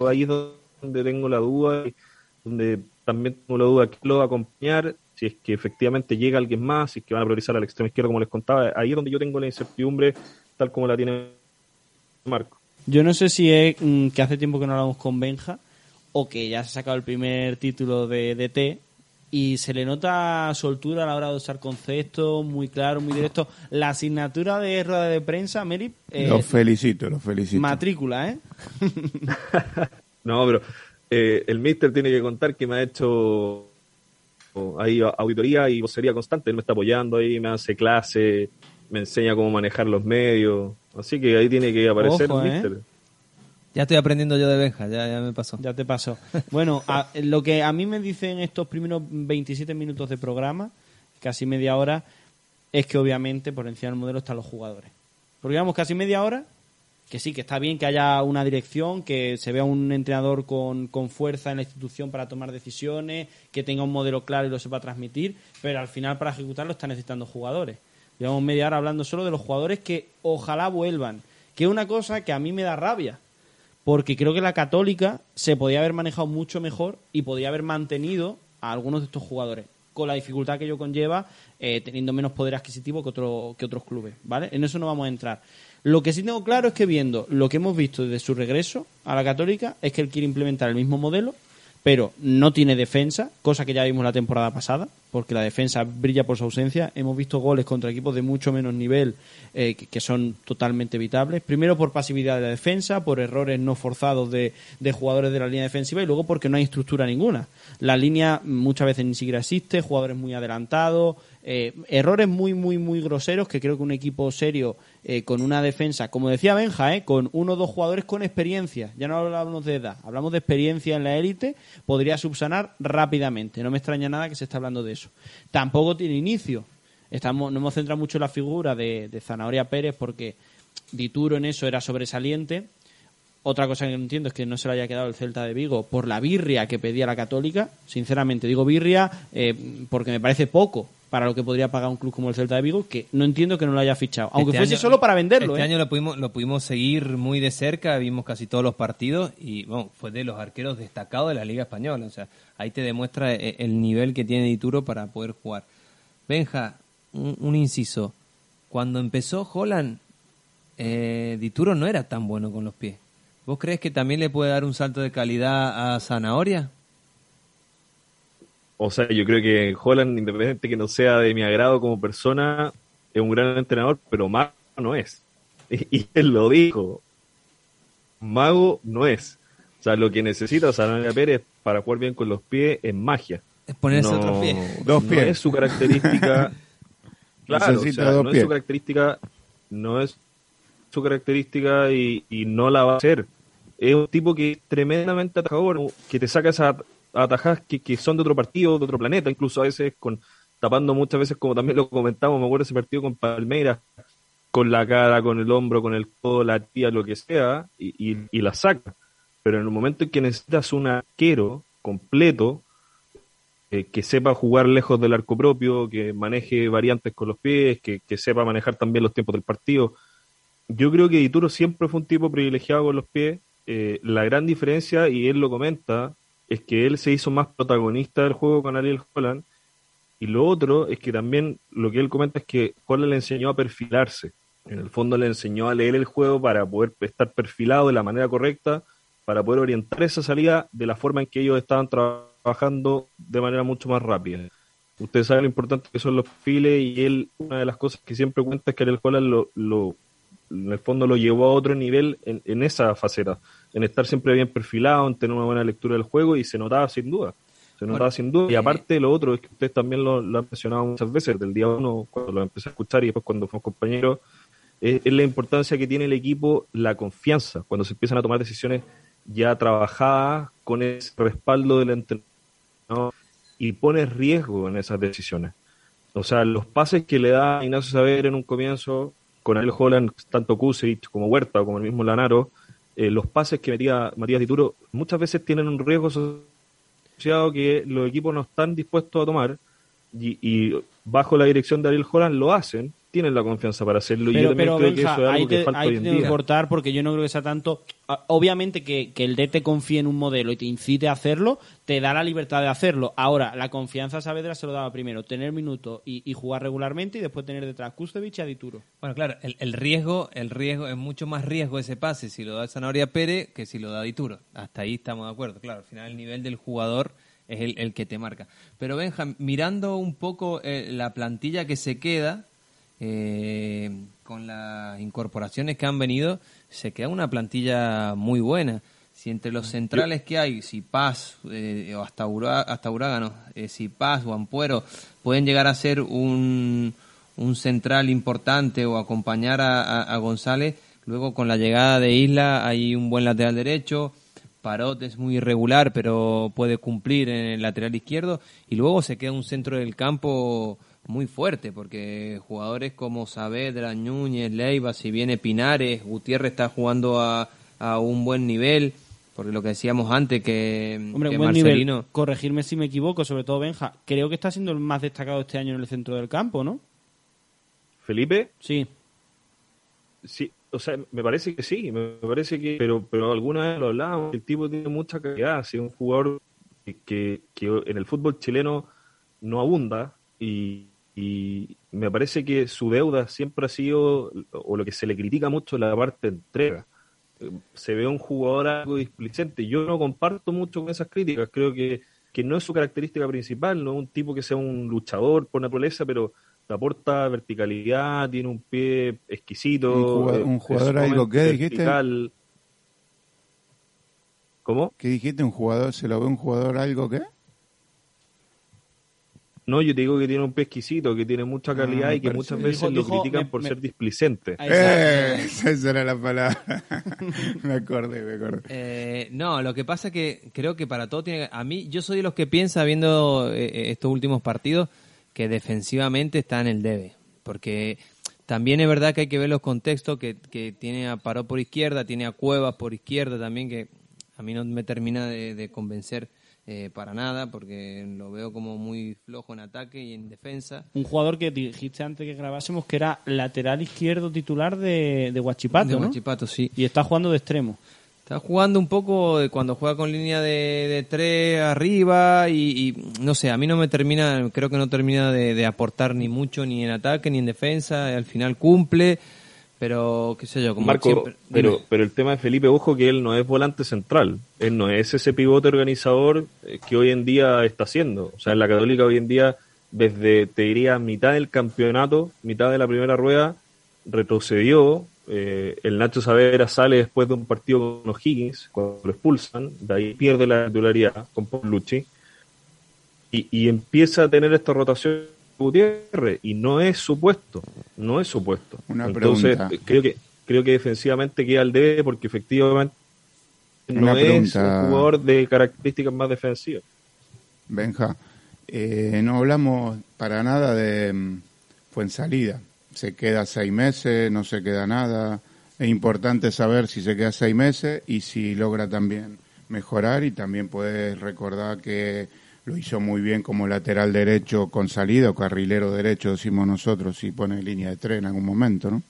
Ahí es donde tengo la duda, donde también tengo la duda que lo va a acompañar, si es que efectivamente llega alguien más, si es que van a priorizar al extremo izquierdo como les contaba, ahí es donde yo tengo la incertidumbre tal como la tiene Marco. Yo no sé si es mm, que hace tiempo que no hablamos con Benja o que ya se ha sacado el primer título de DT y se le nota soltura a la hora de usar conceptos, muy claro, muy directo. La asignatura de rueda de prensa, Mary... Eh, los felicito, los felicito. Matrícula, ¿eh? no, pero eh, el mister tiene que contar que me ha hecho ahí auditoría y vocería constante. Él me está apoyando ahí, me hace clase, me enseña cómo manejar los medios. Así que ahí tiene que aparecer ¿eh? Ya estoy aprendiendo yo de Benja, ya, me pasó. Ya te pasó. Bueno, lo que a mí me dicen estos primeros 27 minutos de programa, casi media hora, es que obviamente por encima del modelo están los jugadores. Porque digamos casi media hora, que sí, que está bien que haya una dirección, que se vea un entrenador con, con fuerza en la institución para tomar decisiones, que tenga un modelo claro y lo sepa transmitir, pero al final para ejecutarlo está necesitando jugadores. Llevamos media hora hablando solo de los jugadores que ojalá vuelvan. Que es una cosa que a mí me da rabia. Porque creo que la Católica se podía haber manejado mucho mejor y podía haber mantenido a algunos de estos jugadores. Con la dificultad que ello conlleva, eh, teniendo menos poder adquisitivo que, otro, que otros clubes. ¿Vale? En eso no vamos a entrar. Lo que sí tengo claro es que viendo lo que hemos visto desde su regreso a la Católica, es que él quiere implementar el mismo modelo, pero no tiene defensa, cosa que ya vimos la temporada pasada porque la defensa brilla por su ausencia. Hemos visto goles contra equipos de mucho menos nivel eh, que, son totalmente evitables. Primero por pasividad de la defensa, por errores no forzados de, jugadores de la línea defensiva y luego porque no hay estructura ninguna. La línea muchas veces ni siquiera existe, jugadores muy adelantados, eh, errores muy, muy, muy groseros que creo que un equipo serio eh, con una defensa, como decía Benja, eh, con uno o dos jugadores con experiencia, ya no hablamos de edad, hablamos de experiencia en la élite, podría subsanar rápidamente. No me extraña nada que se esté hablando de eso. Tampoco tiene inicio. Estamos, no hemos centrado mucho en la figura de, Zanahoria Pérez porque Dituro en eso era sobresaliente. Otra cosa que no entiendo es que no se le haya quedado el Celta de Vigo por la birria que pedía la Católica. Sinceramente, digo birria porque me parece poco para lo que podría pagar un club como el Celta de Vigo, que no entiendo que no lo haya fichado. Aunque Este fuese año- solo para venderlo. Este ¿eh? año lo pudimos, lo pudimos seguir muy de cerca, vimos casi todos los partidos y bueno, fue de los arqueros destacados de la Liga Española. O sea, ahí te demuestra eh, el nivel que tiene Dituro para poder jugar. Benja, un, un inciso. Cuando empezó Holland, eh, Dituro no era tan bueno con los pies. ¿Vos crees que también le puede dar un salto de calidad a Zanahoria? O sea, yo creo que Holland, independiente que no sea de mi agrado como persona, es un gran entrenador, pero mago no es. Y, y él lo dijo. Mago no es. O sea, lo que necesita Sanabria Pérez para jugar bien con los pies es magia. Es ponerse no, otro pie. Dos no pies. es su característica. claro, o sea, dos no pies. es su característica, no es su característica y, y no la va a hacer. Es un tipo que es tremendamente atajador, que te saca esas atajadas que, que son de otro partido, de otro planeta, incluso a veces con tapando muchas veces, como también lo comentamos, me acuerdo ese partido con Palmeiras, con la cara, con el hombro, con el codo, la tía, lo que sea, y, y, la saca. Pero en el momento en que necesitas un arquero completo, eh, que sepa jugar lejos del arco propio, que maneje variantes con los pies, que, que sepa manejar también los tiempos del partido. Yo creo que Dituro siempre fue un tipo privilegiado con los pies. Eh, la gran diferencia, y él lo comenta, es que él se hizo más protagonista del juego con Ariel Holland. Y lo otro es que también lo que él comenta es que Holland le enseñó a perfilarse. En el fondo le enseñó a leer el juego para poder estar perfilado de la manera correcta, para poder orientar esa salida de la forma en que ellos estaban trabajando de manera mucho más rápida. Ustedes saben lo importante que son los perfiles y él, una de las cosas que siempre cuenta es que Ariel Holland lo, lo, en el fondo lo llevó a otro nivel en, en esa faceta, en estar siempre bien perfilado, en tener una buena lectura del juego y se notaba sin duda. Se notaba Bueno, sin duda. Y eh, aparte, lo otro es que ustedes también lo, lo han mencionado muchas veces, del día uno, cuando lo empecé a escuchar y después cuando fuimos compañeros, es, es la importancia que tiene el equipo, la confianza, cuando se empiezan a tomar decisiones ya trabajadas con ese respaldo del entrenador y pones riesgo en esas decisiones. O sea, los pases que le da Ignacio Saber en un comienzo, con Ariel Holland, tanto Kusevich como Huerta o como el mismo Lanaro, eh, los pases que metía Matías Dituro muchas veces tienen un riesgo asociado que los equipos no están dispuestos a tomar y, y bajo la dirección de Ariel Holland lo hacen, tienen la confianza para hacerlo y yo también pero creo que eso es ahí algo que te, falta ahí hoy te en que cortar porque yo no creo que sea tanto. ah, Obviamente que, que el DT confíe en un modelo y te incite a hacerlo, te da la libertad de hacerlo. Ahora, la confianza a Saavedra se lo daba primero, tener minutos y, y jugar regularmente y después tener detrás Kusevich y a Dituro. Bueno, claro, el, el riesgo, el riesgo es mucho más riesgo ese pase si lo da Zanahoria Pérez que si lo da Dituro. Hasta ahí estamos de acuerdo. Claro, al final el nivel del jugador es el, el que te marca. Pero Benja, mirando un poco eh, la plantilla que se queda, eh, con las incorporaciones que han venido, se queda una plantilla muy buena. Si entre los centrales que hay, si Paz eh, o hasta, Ura- hasta Urágano, eh, si Paz o Ampuero pueden llegar a ser un, un central importante o acompañar a, a- a González, luego con la llegada de Isla hay un buen lateral derecho, Parot es muy irregular pero puede cumplir en el lateral izquierdo y luego se queda un centro del campo muy fuerte porque jugadores como Saavedra, Núñez, Leiva, si viene Pinares, Gutiérrez está jugando a, a un buen nivel, porque lo que decíamos antes que, Hombre, que un buen Marcelino... nivel. Corregirme si me equivoco, sobre todo Benja. Creo que está siendo el más destacado este año en el centro del campo, ¿no? Felipe, Sí. Sí, o sea, me parece que sí, me parece que, pero, pero alguna vez lo hablábamos, el tipo tiene mucha calidad, es un jugador que, que, que en el fútbol chileno no abunda y, y me parece que su deuda siempre ha sido, o lo que se le critica mucho, la parte de entrega. Eh, Se ve un jugador algo displicente. Yo no comparto mucho con esas críticas, creo que, que no es su característica principal, no es un tipo que sea un luchador por naturaleza, pero te aporta verticalidad, tiene un pie exquisito. Un jugador- eh, un jugador algo, ¿qué dijiste? vertical. ¿Cómo? ¿Qué dijiste? ¿Un jugador? ¿Se lo ve un jugador algo qué? No, yo te digo que tiene un pie exquisito, que tiene mucha calidad me y que muchas veces Dijo- lo dijo- critican me- por me- ser displicente. Eh, esa era la palabra. me acordé, me acordé. Eh, no, lo que pasa que creo que para todo tiene... A mí, yo soy de los que piensa, viendo eh, eh, estos últimos partidos, que defensivamente está en el debe. Porque también es verdad que hay que ver los contextos, que, que tiene a Paró por izquierda, tiene a Cuevas por izquierda también, que a mí no me termina de, de convencer eh, para nada, porque lo veo como muy flojo en ataque y en defensa. Un jugador que dijiste antes que grabásemos que era lateral izquierdo titular de, de Huachipato, de ¿no? Huachipato, sí. Y está jugando de extremo. Está jugando un poco de cuando juega con línea de, de tres arriba y, y, no sé, a mí no me termina, creo que no termina de, de aportar ni mucho ni en ataque ni en defensa, al final cumple, pero qué sé yo, como Marco, siempre- pero, pero el tema de Felipe, ojo que él no es volante central, él no es ese pivote organizador eh, que hoy en día está haciendo. O sea, en la Católica hoy en día, desde, te diría, mitad del campeonato, mitad de la primera rueda, retrocedió. eh, el Nacho Saavedra sale después de un partido con los Higgins, cuando lo expulsan, de ahí pierde la titularidad con Lucci y, y empieza a tener esta rotación Gutiérrez y no es supuesto, no es supuesto. Una Entonces pregunta. creo que creo que defensivamente queda al debe porque efectivamente no Una es pregunta. un jugador de características más defensivas. Benja, eh, no hablamos para nada de mm, Fuensalida. Se queda seis meses, no se queda nada. Es importante saber si se queda seis meses y si logra también mejorar y también puedes recordar que lo hizo muy bien como lateral derecho con salida o carrilero derecho, decimos nosotros, si pone línea de tren en algún momento, ¿no?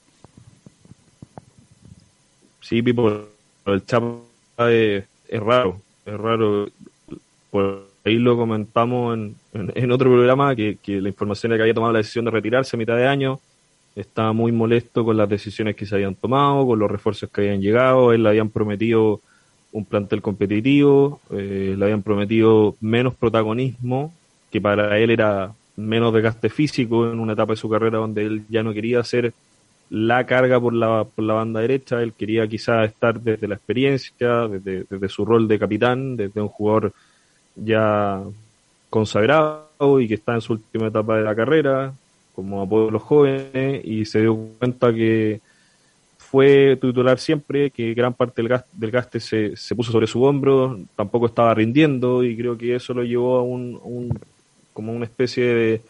Sí, Pipo, el Chapa es, es raro, es raro. Por ahí lo comentamos en, en- otro programa que, que la información era que había tomado la decisión de retirarse a mitad de año. Estaba muy molesto con las decisiones que se habían tomado, con los refuerzos que habían llegado. Él le habían prometido un plantel competitivo, eh, le habían prometido menos protagonismo, que para él era menos desgaste físico en una etapa de su carrera donde él ya no quería ser la carga por la, por la banda derecha, él quería quizás estar desde la experiencia, desde, desde su rol de capitán, desde un jugador ya consagrado y que está en su última etapa de la carrera, como apoyo a los jóvenes, y se dio cuenta que fue titular siempre, que gran parte del gaste, del gaste se, se puso sobre su hombro, tampoco estaba rindiendo y creo que eso lo llevó a un, un- como una especie de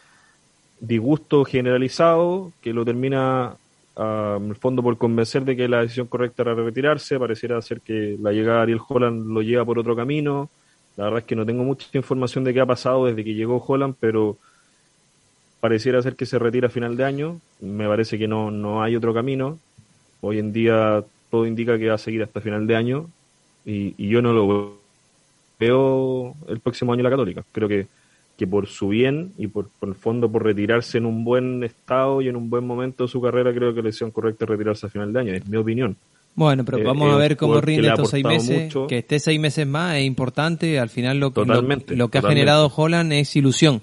disgusto generalizado que lo termina en el fondo por convencer de que la decisión correcta era retirarse, pareciera ser que la llegada de Ariel Holland lo lleva por otro camino, la verdad es que no tengo mucha información de qué ha pasado desde que llegó Holland, pero pareciera ser que se retira a final de año, me parece que no, no hay otro camino, hoy en día todo indica que va a seguir hasta final de año y, y yo no lo veo el próximo año la Católica, creo que que por su bien y por, por el fondo por retirarse en un buen estado y en un buen momento de su carrera, creo que la decisión correcta es retirarse a final de año, es mi opinión. Bueno, pero Eh, vamos a ver cómo rinde estos seis meses. mucho. Que esté seis meses más es importante. Al final lo, que- lo, que ha totalmente. generado Holland es ilusión.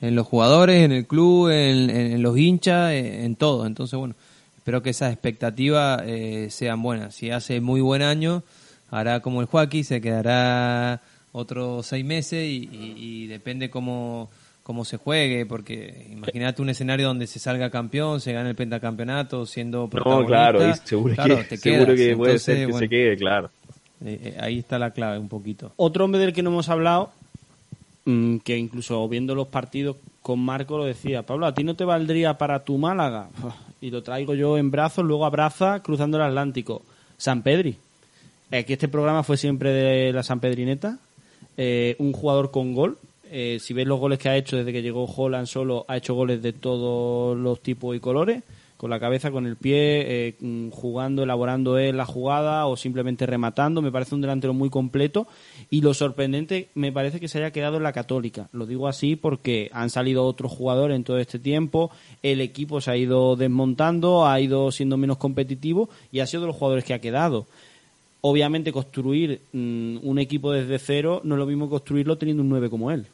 En los jugadores, en el club, en, en- en los hinchas, en, en todo. Entonces, bueno, espero que esas expectativas eh, sean buenas. Si hace muy buen año, hará como el Joaquín, se quedará otros seis meses y, y- y depende cómo, cómo se juegue, porque imagínate un escenario donde se salga campeón, se gane el pentacampeonato siendo No, protagonista. claro, ahí seguro Claro, que, te seguro quedas. que puede Entonces, ser que bueno, se quede, claro. eh, eh, ahí está la clave un poquito. Otro hombre del que no hemos hablado, mm, que incluso viendo los partidos con Marco lo decía, Pablo, ¿a ti no te valdría para tu Málaga? Y lo traigo yo en brazos, luego abraza cruzando el Atlántico. San Pedri. Aquí este programa fue siempre de la San Pedrineta. Eh, un jugador con gol. Eh, si ves los goles que ha hecho desde que llegó Holland solo, ha hecho goles de todos los tipos y colores. Con la cabeza, con el pie, eh, mm, jugando, elaborando él la jugada o simplemente rematando. Me parece un delantero muy completo. Y lo sorprendente me parece que se haya quedado en la Católica. Lo digo así porque han salido otros jugadores en todo este tiempo. El equipo se ha ido desmontando, ha ido siendo menos competitivo y ha sido de los jugadores que ha quedado. Obviamente construir mm, un equipo desde cero no es lo mismo construirlo teniendo un 9 como él.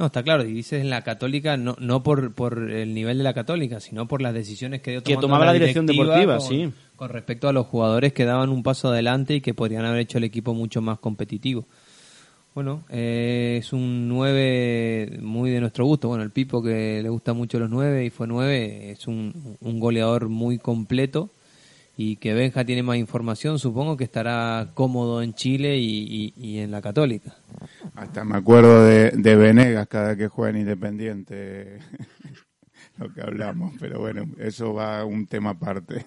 No, está claro, y dices en la Católica no, no por, por el nivel de la Católica, sino por las decisiones que dio Que tomaba la dirección deportiva, con, sí. Con respecto a los jugadores que daban un paso adelante y que podrían haber hecho el equipo mucho más competitivo. Bueno, eh, es un 9 muy de nuestro gusto. Bueno, el Pipo que le gusta mucho los 9 y fue 9, es un, un goleador muy completo y que Benja tiene más información, supongo que estará cómodo en Chile y, y- y en la Católica. Hasta me acuerdo de, de Venegas cada que juega en Independiente, lo que hablamos, pero bueno, eso va a un tema aparte.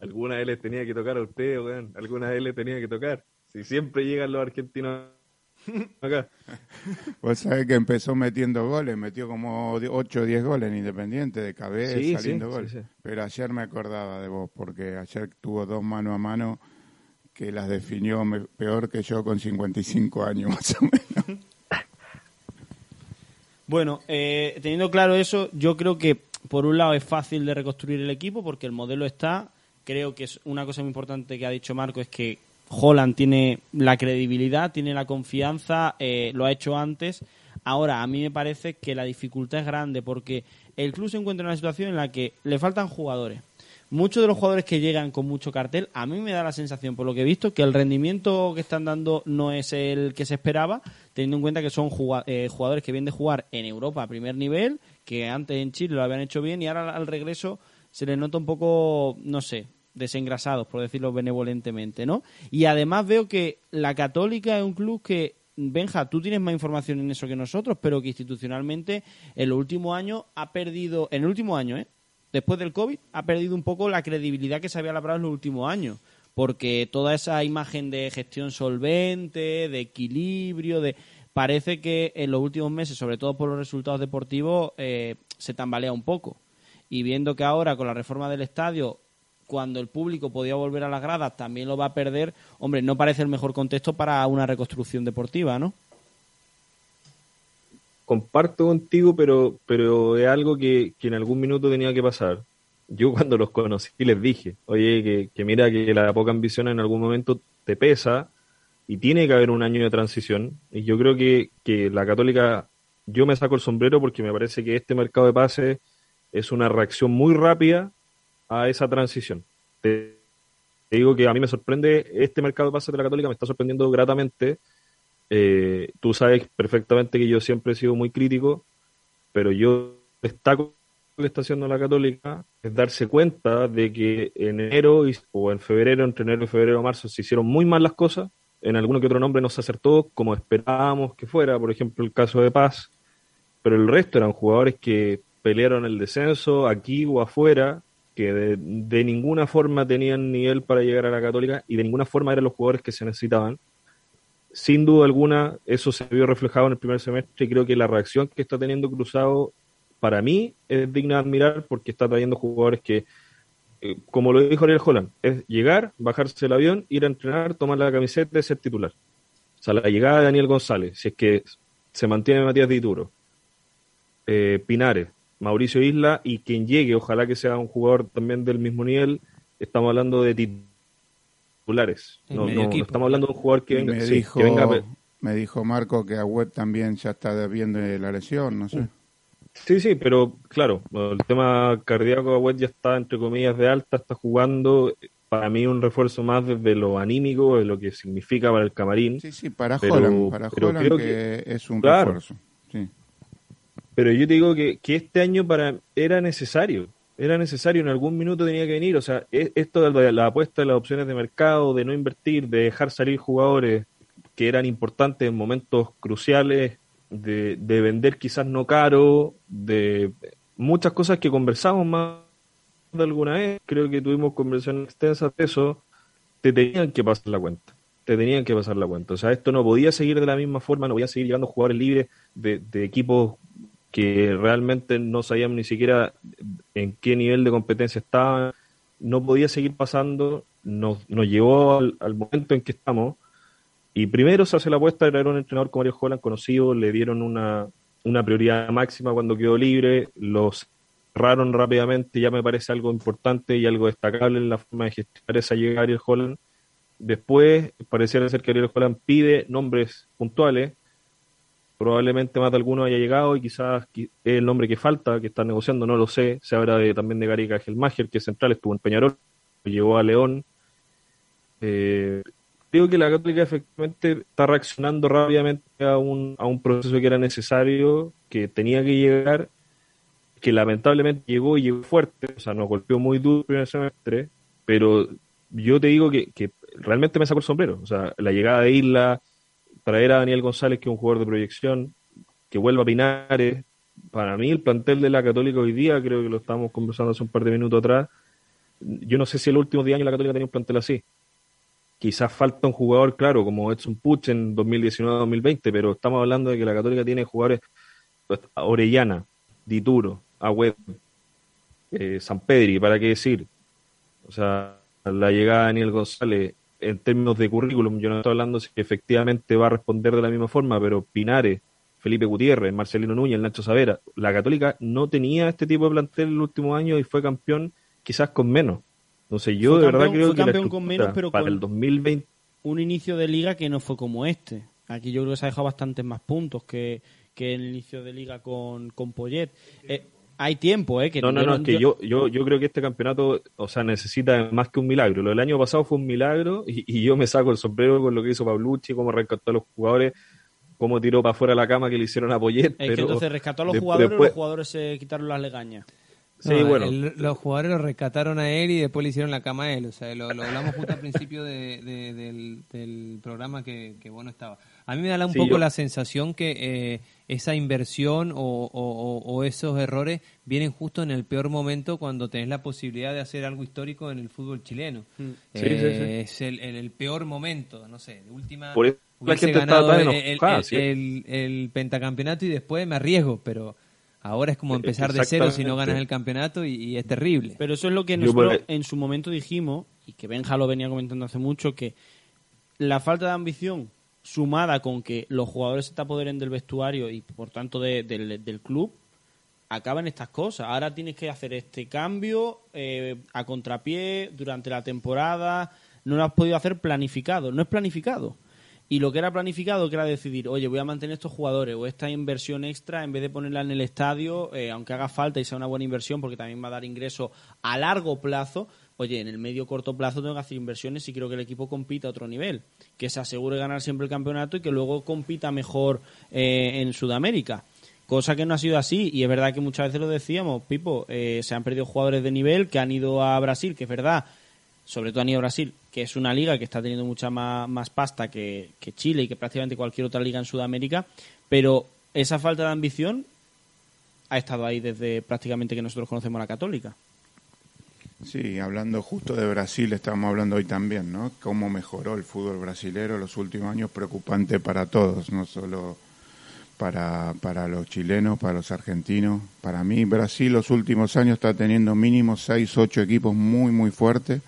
Alguna vez les tenía que tocar a ustedes, weón. Alguna vez les tenía que tocar. Si siempre llegan los argentinos acá. Vos sabés que empezó metiendo goles, metió como 8 o 10 goles en Independiente, de cabeza, Sí, saliendo sí, goles. sí. Pero ayer me acordaba de vos, porque ayer tuvo dos mano a mano que las definió peor que yo con 55 años más o menos. Bueno, eh, teniendo claro eso, yo creo que por un lado es fácil de reconstruir el equipo porque el modelo está. Creo que es una cosa muy importante que ha dicho Marco es que Holland tiene la credibilidad, tiene la confianza, eh, lo ha hecho antes. Ahora, a mí me parece que la dificultad es grande porque el club se encuentra en una situación en la que le faltan jugadores. Muchos de los jugadores que llegan con mucho cartel, a mí me da la sensación, por lo que he visto, que el rendimiento que están dando no es el que se esperaba, teniendo en cuenta que son eh, jugadores que vienen de jugar en Europa a primer nivel, que antes en Chile lo habían hecho bien y ahora al regreso se les nota un poco, no sé, desengrasados, por decirlo benevolentemente, ¿no? Y además veo que la Católica es un club que, Benja, tú tienes más información en eso que nosotros, pero que institucionalmente en los últimos años ha perdido, en el último año, ¿eh? Después del COVID, ha perdido un poco la credibilidad que se había labrado en los últimos años. Porque toda esa imagen de gestión solvente, de equilibrio, de parece que en los últimos meses, sobre todo por los resultados deportivos, eh, se tambalea un poco. Y viendo que ahora con la reforma del estadio, cuando el público podía volver a las gradas, también lo va a perder, hombre, no parece el mejor contexto para una reconstrucción deportiva, ¿no? Comparto contigo, pero, pero es algo que, que en algún minuto tenía que pasar. Yo cuando los conocí les dije, oye, que, mira que la poca ambición en algún momento te pesa y tiene que haber un año de transición. Y yo creo que, que la católica, yo me saco el sombrero porque me parece que este mercado de pases es una reacción muy rápida a esa transición. Te, te digo que a mí me sorprende, este mercado de pases de la católica me está sorprendiendo gratamente. Eh, tú sabes perfectamente que yo siempre he sido muy crítico, pero yo destaco lo que está haciendo la Católica es darse cuenta de que en enero y- o en febrero, entre enero y febrero marzo, se hicieron muy mal las cosas. En alguno que otro nombre no se acertó como esperábamos que fuera, por ejemplo, el caso de Paz, pero el resto eran jugadores que pelearon el descenso aquí o afuera, que de, de ninguna forma tenían nivel para llegar a la Católica y de ninguna forma eran los jugadores que se necesitaban sin duda alguna, eso se vio reflejado en el primer semestre y creo que la reacción que está teniendo Cruzado, para mí, es digna de admirar porque está trayendo jugadores que, eh, como lo dijo Ariel Holland, es llegar, bajarse el avión, ir a entrenar, tomar la camiseta y ser titular. O sea, la llegada de Daniel González, si es que se mantiene Matías Dituro, eh, Pinares, Mauricio Isla y quien llegue, ojalá que sea un jugador también del mismo nivel, estamos hablando de. No, estamos hablando de un jugador que venga, me, sí, dijo, que venga a- me dijo Marco que a Web también ya está viendo la lesión, no sé. Sí, sí, pero claro, el tema cardíaco de Wet ya está entre comillas de alta, está jugando. Para mí un refuerzo más desde lo anímico, de lo que significa para el camarín. Sí, sí, para Pero- Holland, para pero Holland creo que, es un claro. refuerzo. Sí. Pero yo te digo que, que este año para era necesario, era necesario, en algún minuto tenía que venir. O sea, e- esto de la, apuesta de las opciones de mercado, de no invertir, de dejar salir jugadores que eran importantes en momentos cruciales, de, de vender quizás no caro, de muchas cosas que conversamos más de alguna vez, creo que tuvimos conversaciones extensas de eso, te tenían que pasar la cuenta. Te tenían que pasar la cuenta. O sea, esto no podía seguir de la misma forma, no podía seguir llevando jugadores libres de, de equipos que realmente no sabíamos ni siquiera en qué nivel de competencia estaban. No podía seguir pasando, nos, nos llevó al, momento en que estamos. Y primero se hace la apuesta de traer un entrenador como Ariel Holland conocido, le dieron una, una prioridad máxima cuando quedó libre, los cerraron rápidamente, ya me parece algo importante y algo destacable en la forma de gestionar esa llegada de Ariel Holland. Después, pareciera ser que Ariel Holland pide nombres puntuales, probablemente más de alguno haya llegado y quizás qui- es el nombre que falta, que está negociando, no lo sé. Se habla de, también de Gary Cajelmacher, que es central, estuvo en Peñarol, llegó a León. Eh, digo que la Católica efectivamente está reaccionando rápidamente a un, a un proceso que era necesario, que tenía que llegar, que lamentablemente llegó y llegó fuerte, o sea, nos golpeó muy duro el primer semestre, pero yo te digo que, que realmente me sacó el sombrero. O sea, la llegada de Isla, traer a Daniel González, que es un jugador de proyección, que vuelva a Pinares. Para mí, el plantel de la Católica hoy día, creo que lo estábamos conversando hace un par de minutos atrás. Yo no sé si en los últimos 10 años la Católica tenía un plantel así. quizás falta un jugador, claro, como Edson Puch en 2019-2020, pero estamos hablando de que la Católica tiene jugadores, pues, Orellana, Dituro, Agüed, eh, San Pedri, ¿para qué decir? O sea, la llegada de Daniel González, en términos de currículum, yo no estoy hablando si efectivamente va a responder de la misma forma, pero Pinares, Felipe Gutiérrez, Marcelino Núñez, Nacho Savera, la Católica no tenía este tipo de plantel en el último año y fue campeón quizás con menos. Entonces yo de verdad creo que campeón con menos, pero para el 2020 un inicio de liga que no fue como este. Aquí yo creo que se ha dejado bastantes más puntos que, que el inicio de liga con, con Poyet. Eh, hay tiempo, ¿eh? Que no, no, no, es que yo, yo, yo creo que este campeonato, o sea, necesita más que un milagro. Lo del año pasado fue un milagro y, y yo me saco el sombrero con lo que hizo Pablucci, cómo rescató a los jugadores, cómo tiró para afuera la cama que le hicieron a Poyet. Es que entonces rescató a los jugadores los jugadores se quitaron las legañas. Sí, bueno. los jugadores lo rescataron a él y después le hicieron la cama a él. O sea, lo, hablamos justo al principio del, del, programa que, que, bueno estaba. A mí me da un poco la sensación que eh, esa inversión o, o, esos errores vienen justo en el peor momento cuando tenés la posibilidad de hacer algo histórico en el fútbol chileno. Mm. Eh, es el, el, peor momento, no sé, de última... Por eso la gente ganado el, el, el pentacampeonato y después me arriesgo, pero Ahora es como empezar de cero si no ganas el campeonato y, es terrible. Pero eso es lo que nosotros en su momento dijimos, y que Benja lo venía comentando hace mucho, que la falta de ambición sumada con que los jugadores se te apoderen del vestuario y por tanto del club, acaban estas cosas. Ahora tienes que hacer este cambio eh, a contrapié durante la temporada. No lo has podido hacer planificado. No es planificado. Y lo que era planificado, que era decidir, oye, voy a mantener estos jugadores o esta inversión extra, en vez de ponerla en el estadio, eh, aunque haga falta y sea una buena inversión, porque también va a dar ingreso a largo plazo, oye, en el medio corto plazo tengo que hacer inversiones y quiero que el equipo compita a otro nivel, que se asegure ganar siempre el campeonato y que luego compita mejor eh, en Sudamérica. Cosa que no ha sido así, y es verdad que muchas veces lo decíamos, Pipo, eh, se han perdido jugadores de nivel que han ido a Brasil, que es verdad, sobre todo han ido a Brasil, que es una liga que está teniendo mucha más, pasta que, Chile y que prácticamente cualquier otra liga en Sudamérica, pero esa falta de ambición ha estado ahí desde prácticamente que nosotros conocemos la católica. Sí, hablando justo de Brasil, estamos hablando hoy también, ¿no? Cómo mejoró el fútbol brasilero los últimos años, preocupante para todos, no solo para, para los chilenos, para los argentinos. Para mí, Brasil los últimos años está teniendo mínimo seis, ocho equipos muy, muy fuertes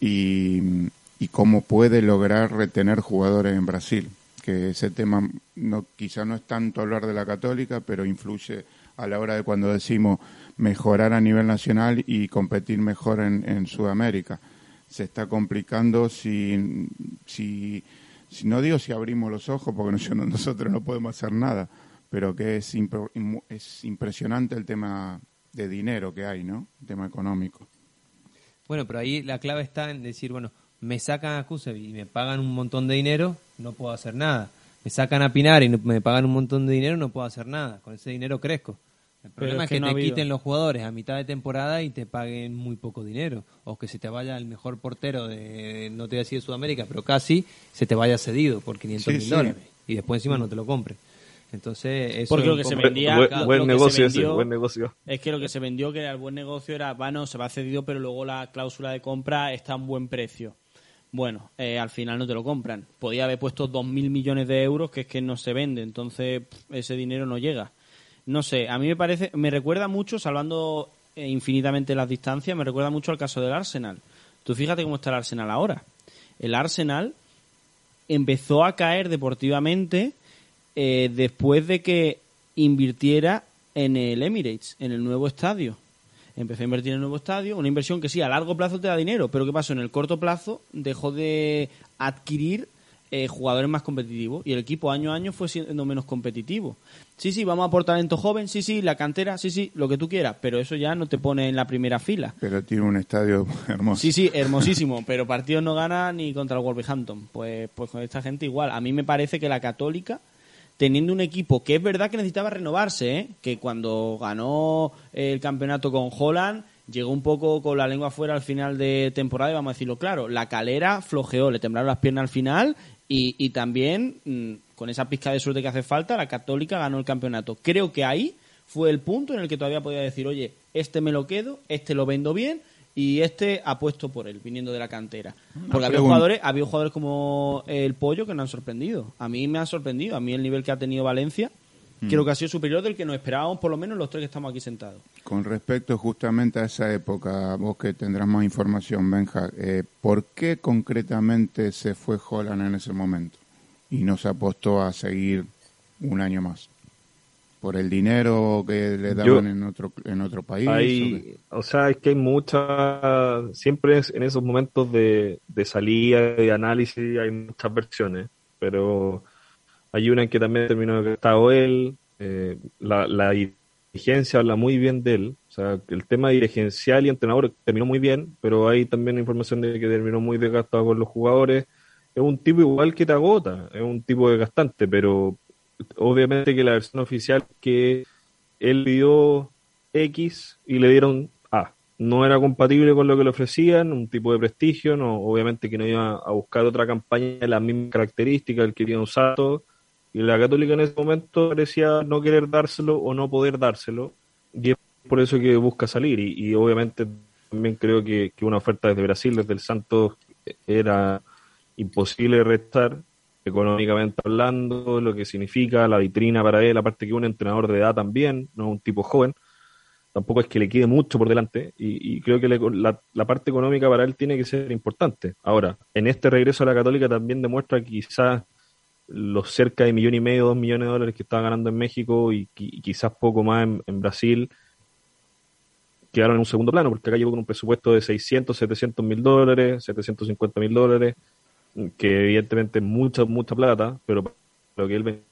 y, cómo puede lograr retener jugadores en Brasil, que ese tema no, quizá no es tanto hablar de la católica, pero influye a la hora de cuando decimos mejorar a nivel nacional y competir mejor en, Sudamérica. Se está complicando si, si, no digo si abrimos los ojos, porque nosotros no podemos hacer nada, pero que es, es impresionante el tema de dinero que hay, ¿no? El tema económico. Bueno, pero ahí la clave está en decir, bueno, me sacan a Kusevi y me pagan un montón de dinero, no puedo hacer nada. Me sacan a Pinar y me pagan un montón de dinero, no puedo hacer nada. Con ese dinero crezco. El problema es que, te quiten los jugadores a mitad de temporada y te paguen muy poco dinero. O que se te vaya el mejor portero de, no te voy a decir de Sudamérica, pero casi se te vaya cedido por 500 mil dólares. Y después encima no te lo compre. Entonces, eso Porque lo que se vendía. Buen, negocio ese, buen negocio. Es que lo que se vendió, que era el buen negocio, era, bueno, se va cedido, pero luego la cláusula de compra está a un buen precio. Bueno, eh, al final no te lo compran. Podía haber puesto 2.000 millones de euros, que es que no se vende, entonces ese dinero no llega. No sé, a mí me parece, me recuerda mucho, salvando eh, infinitamente las distancias, me recuerda mucho al caso del Arsenal. Tú fíjate cómo está el Arsenal ahora. El Arsenal empezó a caer deportivamente eh, después de que invirtiera en el Emirates, en el nuevo estadio. Empezó a invertir en el nuevo estadio, una inversión que sí, a largo plazo te da dinero, pero ¿qué pasó? En el corto plazo dejó de adquirir eh, jugadores más competitivos y el equipo año a año fue siendo menos competitivo. Sí, sí, vamos a aportar talento joven, sí, sí, la cantera, sí, sí, lo que tú quieras, pero eso ya no te pone en la primera fila. Pero tiene un estadio hermoso. Sí, sí, hermosísimo, pero partidos no gana ni contra el Wolverhampton. Pues, pues con esta gente igual. A mí me parece que la Católica teniendo un equipo que es verdad que necesitaba renovarse, ¿eh? que cuando ganó el campeonato con Holland llegó un poco con la lengua fuera al final de temporada y vamos a decirlo claro, la calera flojeó, le temblaron las piernas al final y, y también mm, con esa pizca de suerte que hace falta, la católica ganó el campeonato. Creo que ahí fue el punto en el que todavía podía decir, oye, este me lo quedo, este lo vendo bien y este ha puesto por él, viniendo de la cantera. Porque había jugadores, había jugadores como el Pollo que nos han sorprendido. A mí me han sorprendido. A mí el nivel que ha tenido Valencia. Creo que ha sido superior del que nos esperábamos, por lo menos los tres que estamos aquí sentados. Con respecto justamente a esa época, vos que tendrás más información, Benja, eh, ¿por qué concretamente se fue Holland en ese momento y no se apostó a seguir un año más? ¿Por el dinero que le daban Yo- en otro en otro país? Hay, ¿O sea, es que hay muchas, siempre es- en esos momentos de, de salida y análisis hay muchas versiones, pero hay una en que también terminó que estado él, eh, la, la dirigencia habla muy bien de él, o sea, el tema dirigencial y entrenador terminó muy bien, pero hay también información de que terminó muy desgastado con los jugadores, es un tipo igual que te agota, es un tipo desgastante, pero obviamente que la versión oficial que él pidió X y le dieron A. No era compatible con lo que le ofrecían, un tipo de prestigio, no, obviamente que no iba a buscar otra campaña de las mismas características, él quería un salto, y la Católica en ese momento parecía no querer dárselo o no poder dárselo, y es por eso que busca salir, y, obviamente también creo que, que una oferta desde Brasil, desde el Santos, era imposible restar, económicamente hablando, lo que significa la vitrina para él, aparte que un entrenador de edad también, no un tipo joven, tampoco es que le quede mucho por delante, y, creo que la, la parte económica para él tiene que ser importante. Ahora, en este regreso a la Católica también demuestra que quizás los cerca de millón y medio, dos millones de dólares que estaba ganando en México y, qui- y quizás poco más en, Brasil, quedaron en un segundo plano, porque acá llegó con un presupuesto de 600, 700 mil dólares, 750 mil dólares, que evidentemente es mucha, mucha plata, pero lo que él venía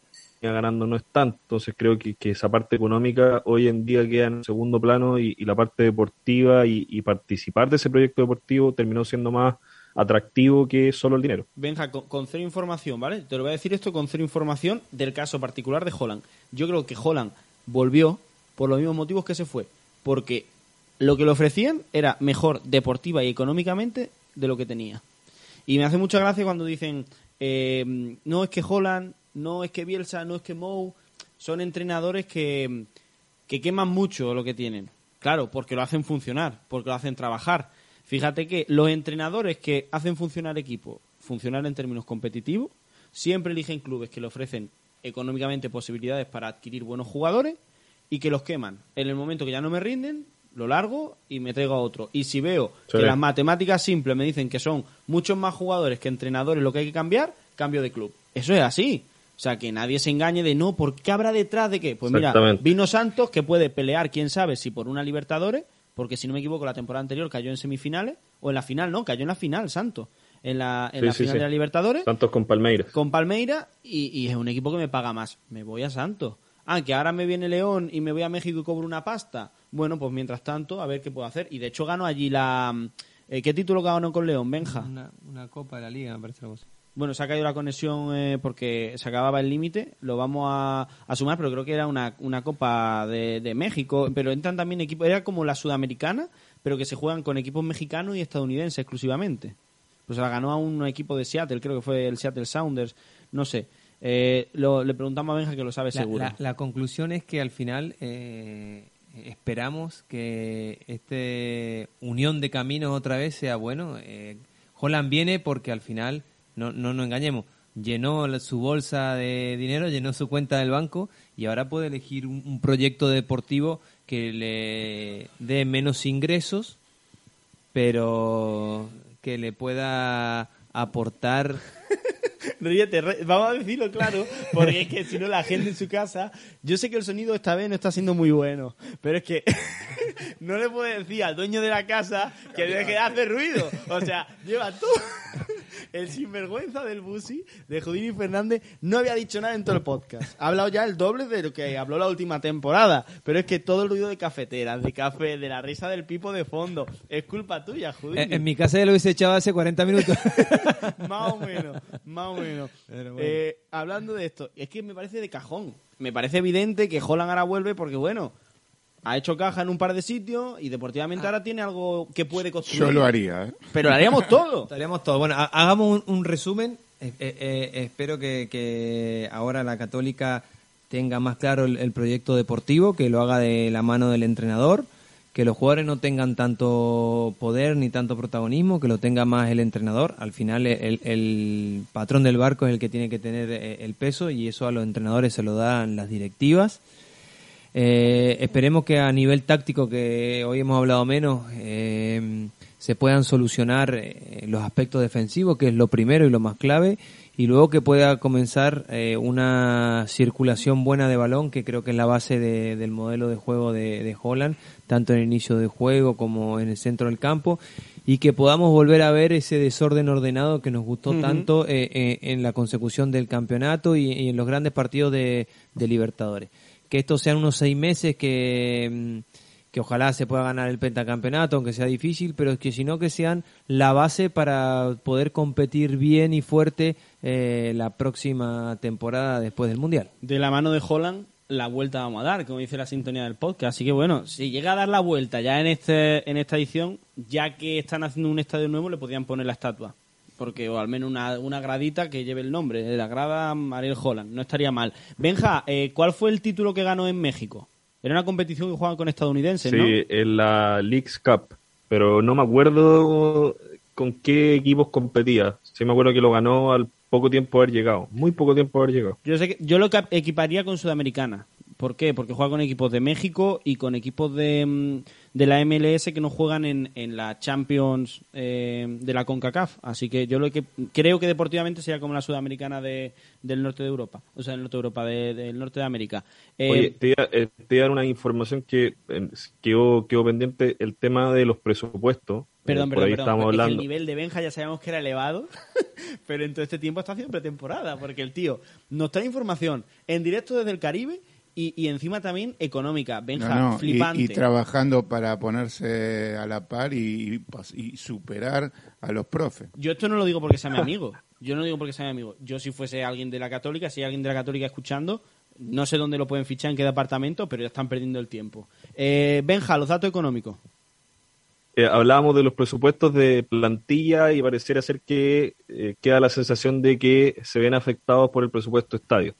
ganando no es tanto, entonces creo que, que esa parte económica hoy en día queda en segundo plano y, la parte deportiva y participar de ese proyecto deportivo terminó siendo más atractivo que solo el dinero. Benja, con, cero información, ¿vale? Te lo voy a decir esto con cero información del caso particular de Holland. Yo creo que Holland volvió por los mismos motivos que se fue. Porque lo que le ofrecían era mejor deportiva y económicamente de lo que tenía. Y me hace mucha gracia cuando dicen, eh, no es que Holland, no es que Bielsa, no es que Mou, son entrenadores que, que queman mucho lo que tienen. Claro, porque lo hacen funcionar, porque lo hacen trabajar. Fíjate que los entrenadores que hacen funcionar equipo, funcionar en términos competitivos, siempre eligen clubes que le ofrecen económicamente posibilidades para adquirir buenos jugadores y que los queman. En el momento que ya no me rinden, lo largo y me traigo a otro. Y si veo Sí. que las matemáticas simples me dicen que son muchos más jugadores que entrenadores lo que hay que cambiar, cambio de club. Eso es así. O sea, que nadie se engañe de no, ¿por qué habrá detrás de qué? Pues mira, vino Santos que puede pelear, quién sabe, si por una Libertadores, porque si no me equivoco, la temporada anterior cayó en semifinales, o en la final, no, cayó en la final, Santos. En la, en Sí, la sí, final sí. de la Libertadores Santos con Palmeiras. con Palmeira y, y es un equipo que me paga más. Me voy a Santos. Ah, que ahora me viene León y me voy a México y cobro una pasta. Bueno, pues mientras tanto, a ver qué puedo hacer. Y de hecho gano allí la... eh, ¿Qué título ganó con León, Benja? Una, una copa de la liga, me parece algo así. Bueno, se ha caído la conexión eh, porque se acababa el límite. Lo vamos a, a sumar, pero creo que era una, una Copa de, de México. Pero entran también equipos. Era como la sudamericana, pero que se juegan con equipos mexicanos y estadounidenses exclusivamente. Pues la ganó a un equipo de Seattle, creo que fue el Seattle Sounders. No sé. Eh, lo- le preguntamos a Benja que lo sabe La, seguro. la- la conclusión es que al final eh, esperamos que este unión de caminos otra vez sea bueno. Eh, Holland viene porque al final, no, no nos engañemos, llenó su bolsa de dinero, llenó su cuenta del banco y ahora puede elegir un proyecto deportivo que le dé menos ingresos, pero que le pueda aportar Ríete, re- vamos a decirlo claro, porque es que si no la gente en su casa, yo sé que el sonido esta vez no está siendo muy bueno, pero es que no le puedo decir al dueño de la casa que deje de hacer ruido. O sea, lleva todo el sinvergüenza del Busi, de Judini Fernández, no había dicho nada en todo el podcast. Ha hablado ya el doble de lo que habló la última temporada, pero es que todo el ruido de cafeteras, de café, de la risa del pipo de fondo, es culpa tuya, Judini. En, en mi casa ya lo hubiese echado hace 40 minutos. más o menos, más o menos. Eh, hablando de esto, es que me parece de cajón. Me parece evidente que Holland ahora vuelve porque, bueno, ha hecho caja en un par de sitios y deportivamente ahora tiene algo que puede construir. Yo lo haría, ¿eh? Pero lo haríamos todo. Haríamos todo. Bueno, ha- hagamos un, un resumen. Eh, eh, eh, espero que, que ahora la Católica tenga más claro el, el proyecto deportivo, que lo haga de la mano del entrenador, que los jugadores no tengan tanto poder ni tanto protagonismo, que lo tenga más el entrenador. Al final el, patrón del barco es el que tiene que tener eh, el peso y eso a los entrenadores se lo dan las directivas. Eh, esperemos que a nivel táctico, que hoy hemos hablado menos, eh, se puedan solucionar eh, los aspectos defensivos, que es lo primero y lo más clave, y luego que pueda comenzar eh, una circulación buena de balón, que creo que es la base de- del modelo de juego de, de Holland, tanto en el inicio de juego como en el centro del campo, y que podamos volver a ver ese desorden ordenado que nos gustó tanto eh, eh, en la consecución del campeonato y, y en los grandes partidos de, de Libertadores. Que estos sean unos seis meses que, mm, que ojalá se pueda ganar el pentacampeonato, aunque sea difícil, pero que si no que sean la base para poder competir bien y fuerte eh, la próxima temporada después del Mundial. De la mano de Holland, la vuelta vamos a dar, como dice la sintonía del podcast. Así que bueno, si llega a dar la vuelta ya en este en esta edición, ya que están haciendo un estadio nuevo, le podrían poner la estatua. Porque, o al menos una, una gradita que lleve el nombre, la grada Ariel Holland, no estaría mal. Benja, eh, ¿cuál fue el título que ganó en México? Era una competición que jugaban con estadounidenses, Sí, ¿no? en la Leagues Cup, pero no me acuerdo con qué equipos competía. Sí me acuerdo que lo ganó al poco tiempo de haber llegado, muy poco tiempo de haber llegado. Yo, sé que, yo lo equiparía con Sudamericana. ¿Por qué? Porque juega con equipos de México y con equipos de, mm, de la MLS que no juegan en, en la Champions eh, de la CONCACAF. Así que yo lo que creo que deportivamente sería como la Sudamericana de, del norte de Europa. O sea, del norte de Europa, de- del norte de América. Eh, Oye, te iba, eh, te iba a dar una información que eh, quedó, quedó pendiente, el tema de los presupuestos. Perdón, perdón, perdón. estábamos Es que el nivel de Benja ya sabíamos que era elevado, pero en todo este tiempo está haciendo pretemporada, porque el tío nos trae información en directo desde el Caribe y, y encima también económica. Benja, No, flipante. Y, trabajando para ponerse a la par y, y pas- y superar a los profes. Yo esto no lo digo porque sea mi amigo. Yo no lo digo porque sea mi amigo. Yo si fuese alguien de la Católica, si hay alguien de la Católica escuchando, no sé dónde lo pueden fichar, en qué departamento, pero ya están perdiendo el tiempo. Eh, Benja, los datos económicos. Eh, hablábamos de los presupuestos de plantilla y pareciera ser que eh, queda la sensación de que se ven afectados por el presupuesto estadio.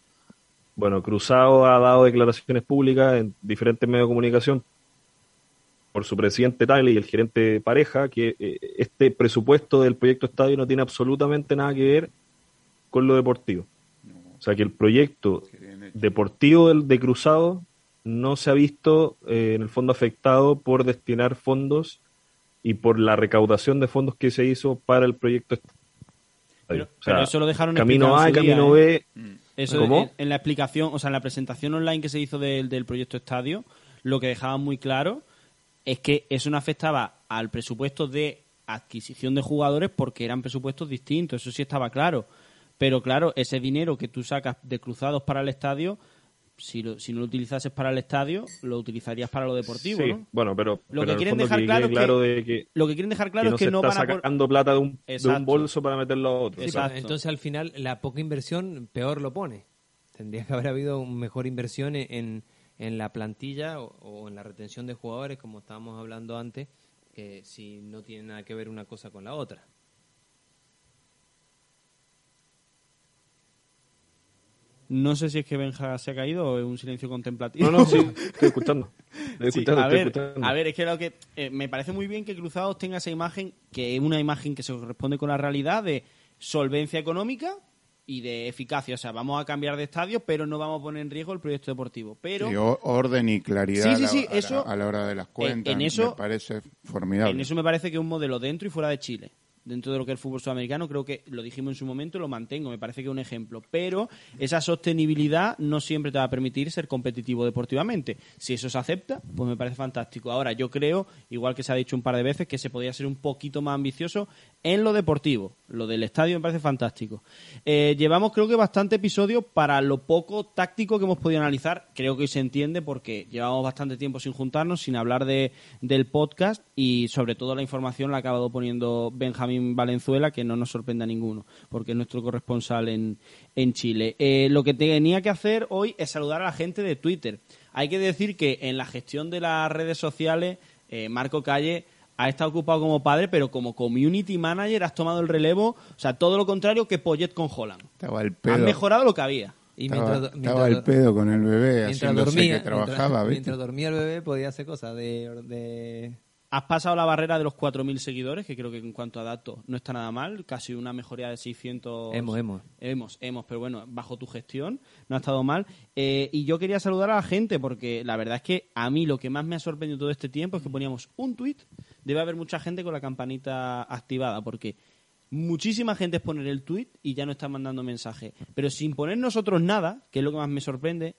Bueno, Cruzado ha dado declaraciones públicas en diferentes medios de comunicación por su presidente Tagle y el gerente Pareja que eh, este presupuesto del proyecto estadio no tiene absolutamente nada que ver con lo deportivo. O sea que el proyecto deportivo del, de Cruzado no se ha visto eh, en el fondo afectado por destinar fondos y por la recaudación de fondos que se hizo para el proyecto estadio. Pero, O sea, pero eso lo dejaron camino A camino día, ¿eh? Eso ¿Cómo? En, en la explicación, o sea, en la presentación online que se hizo del, del proyecto Estadio, lo que dejaban muy claro es que eso no afectaba al presupuesto de adquisición de jugadores porque eran presupuestos distintos, eso sí estaba claro. Pero claro, ese dinero que tú sacas de cruzados para el estadio, si, lo- si no lo utilizases para el estadio, lo utilizarías para lo deportivo, Sí, ¿no? bueno, pero, Lo pero que quieren dejar que claro es que- Lo que quieren dejar claro que no es que se no está van a... por- sacando plata de un, de un bolso para meterlo a otro. Sí, pero Exacto. entonces al final la poca inversión peor lo pone. Tendría que haber habido mejor inversión en, en, en la plantilla o, o en la retención de jugadores, como estábamos hablando antes, que si no tiene nada que ver una cosa con la otra. No sé si es que Benja se ha caído o es un silencio contemplativo. No, no, sí, estoy escuchando. Estoy Sí, escuchando, a, estoy ver, escuchando. a ver, es que lo que eh, me parece muy bien que Cruzados tenga esa imagen, que es una imagen que se corresponde con la realidad de solvencia económica y de eficacia. O sea, vamos a cambiar de estadio, pero no vamos a poner en riesgo el proyecto deportivo. Pero Sí, orden y claridad Sí, sí, a la- sí, a, la, eso- a la hora de las cuentas. en eso- me parece formidable. en eso me parece que es un modelo dentro y fuera de Chile. Dentro de lo que es el fútbol sudamericano, creo que lo dijimos en su momento, lo mantengo, me parece que es un ejemplo. Pero esa sostenibilidad no siempre te va a permitir ser competitivo deportivamente. Si eso se acepta, pues me parece fantástico. Ahora, yo creo, igual que se ha dicho un par de veces, que se podría ser un poquito más ambicioso en lo deportivo. Lo del estadio me parece fantástico. Eh, llevamos, creo que, bastante episodio para lo poco táctico que hemos podido analizar. Creo que hoy se entiende porque llevamos bastante tiempo sin juntarnos, sin hablar de, del podcast y, sobre todo, la información la ha acabado poniendo Benjamín Valenzuela, que no nos sorprende a ninguno, porque es nuestro corresponsal en, en Chile. Eh, lo que tenía que hacer hoy es saludar a la gente de Twitter. Hay que decir que en la gestión de las redes sociales, eh, Marco Calle ha estado ocupado como padre, pero como community manager has tomado el relevo. O sea, todo lo contrario que Poyet con Holland. Estaba Han mejorado lo que había. Y estaba, mientras, estaba mientras- al pedo con el bebé, mientras haciéndose dormía, que trabajaba, mientras, dormía el bebé podía hacer cosas de, de- Has pasado la barrera de los 4.000 seguidores, que creo que en cuanto a datos no está nada mal, casi una mejoría de 600... Hemos, hemos. Hemos, hemos, pero bueno, bajo tu gestión no ha estado mal. Eh, y yo quería saludar a la gente porque la verdad es que a mí lo que más me ha sorprendido todo este tiempo es que poníamos un tweet, debe haber mucha gente con la campanita activada porque muchísima gente es poner el tweet y ya no están mandando mensaje. Pero sin poner nosotros nada, que es lo que más me sorprende,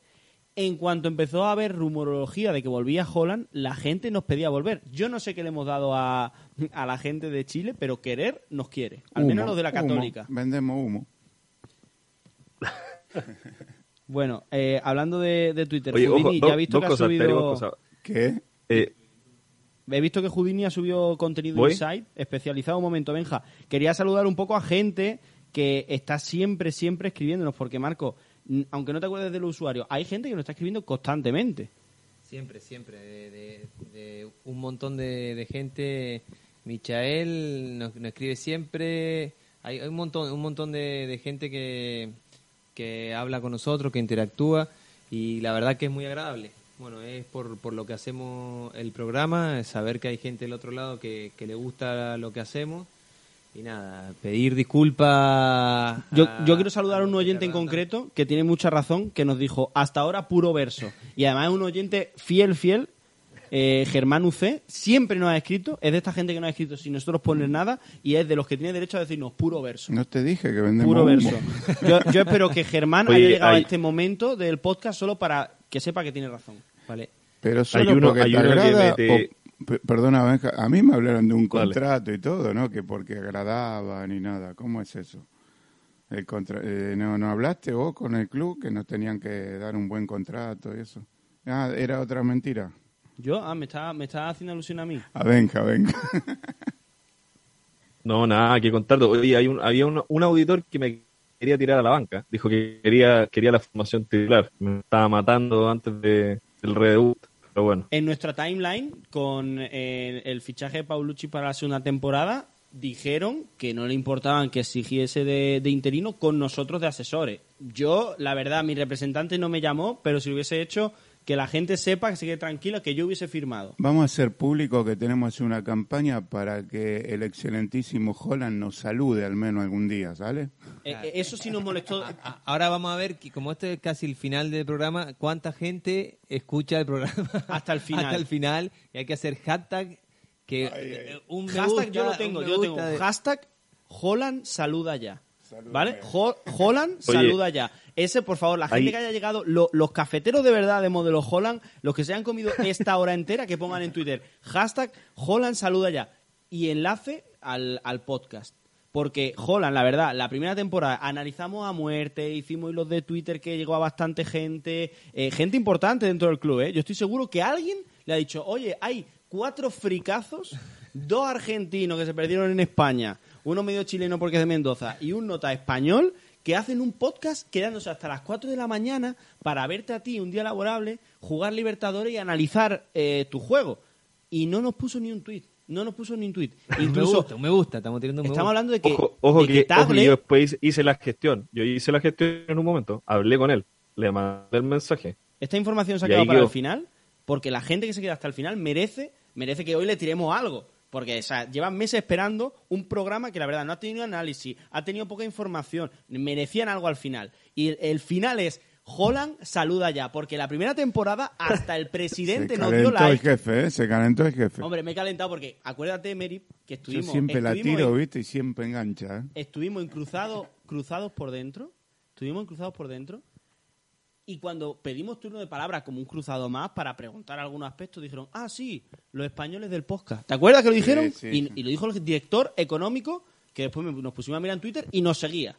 en cuanto empezó a haber rumorología de que volvía Holland, la gente nos pedía volver. Yo no sé qué le hemos dado a, a la gente de Chile, pero querer nos quiere. Al menos los de la humo. Católica. Vendemos humo. Bueno, eh, hablando de, de Twitter, Oye, Houdini, ya he visto que ha subido... ¿Qué? Eh, He visto que Houdini ha subido contenido ¿Voy? Inside, especializado un momento, Benja. Quería saludar un poco a gente que está siempre, siempre escribiéndonos, porque Marco, aunque no te acuerdes del usuario, hay gente que nos está escribiendo constantemente. Siempre, siempre. De, de- un montón de, gente. Michael nos, nos escribe siempre. Hay, hay un montón, un montón de, gente que, que habla con nosotros, que interactúa. Y la verdad que es muy agradable. Bueno, es por, por lo que hacemos el programa, saber que hay gente del otro lado que, que le gusta lo que hacemos. Y nada, pedir disculpas. Yo, a- yo quiero saludar a un oyente en concreto que tiene mucha razón, que nos dijo, hasta ahora puro verso. Y además es un oyente fiel, fiel, eh, Germán UC, siempre nos ha escrito, es de esta gente que nos ha escrito sin nosotros poner nada, y es de los que tiene derecho a decirnos puro verso. No te dije que vendemos Puro verso. Yo, yo espero que Germán Oye, haya llegado a hay- este momento del podcast solo para que sepa que tiene razón. Vale. Pero solo uno- porque hay te uno que mete- perdona, Benja, a mí me hablaron de un Dale. contrato y todo, ¿no? Que porque agradaba ni nada. ¿Cómo es eso? El contra- eh, no, ¿No hablaste vos con el club que nos tenían que dar un buen contrato y eso? Ah, era otra mentira. Yo, ah, me está, me está haciendo alusión a mí. A Benja, Benja. no, nada que contar. Oye, hay un, había un, un auditor que me quería tirar a la banca. Dijo que quería, quería la formación titular. Me estaba matando antes de, del redebut. En nuestra timeline, con eh, el fichaje de Paulucci para la segunda temporada, dijeron que no le importaban que exigiese de, de interino con nosotros de asesores. Yo, la verdad, mi representante no me llamó, pero si lo hubiese hecho, que la gente sepa, que se quede tranquila, que yo hubiese firmado. Vamos a hacer público que tenemos una campaña para que el excelentísimo Holland nos salude al menos algún día, ¿sale? Eh, eh, eso sí nos molestó. Ahora vamos a ver, que como este es casi el final del programa, cuánta gente escucha el programa Hasta el final. Hasta el final. Y hay que hacer hashtag que eh, un me hashtag yo lo tengo, yo tengo. de- Hashtag Holland saluda ya. ¿Vale? Ho- Holland saluda ya. Ese, por favor, la gente Ahí- que haya llegado, lo- los cafeteros de verdad de modelo Holland, los que se hayan comido esta hora entera, que pongan en Twitter hashtag Holland saluda ya. Y enlace al, al podcast. Porque Holland, la verdad, la primera temporada analizamos a muerte, hicimos hilos de Twitter que llegó a bastante gente, eh, gente importante dentro del club, ¿eh? Yo estoy seguro que alguien le ha dicho, oye, hay cuatro fricazos, dos argentinos que se perdieron en España, uno medio chileno porque es de Mendoza y un nota español que hacen un podcast quedándose hasta las 4 de la mañana para verte a ti un día laborable, jugar Libertadores y analizar eh, tu juego. Y no nos puso ni un tuit. No nos puso ni un tuit. Un me Incluso gusta, me gusta, estamos tirando un me estamos gusta. hablando de que, Ojo, ojo de que, que ojo que Tagle- yo después hice la gestión. Yo hice la gestión en un momento. Hablé con él. Le mandé el mensaje. esta información se ha quedado para quedó. el final porque la gente que se queda hasta el final merece merece que hoy le tiremos algo. Porque o sea, llevan meses esperando un programa que la verdad no ha tenido análisis, ha tenido poca información, merecían algo al final. Y el, el final es Holland saluda ya, porque la primera temporada hasta el presidente nos dio calentó el jefe, ¿eh? Se calentó el jefe. Hombre, me he calentado porque acuérdate, Mary, que Yo estuvimos, siempre la estuvimos tiro, en- ¿viste? Y siempre engancha, ¿eh? estuvimos en cruzados, cruzados por dentro, estuvimos en cruzados por dentro, y cuando pedimos turno de palabra como un cruzado más para preguntar algunos aspectos, dijeron, ah, sí, los españoles del podcast. ¿Te acuerdas que lo dijeron? sí, y, sí. y lo dijo el director económico, que después me- nos pusimos a mirar en Twitter y nos seguía.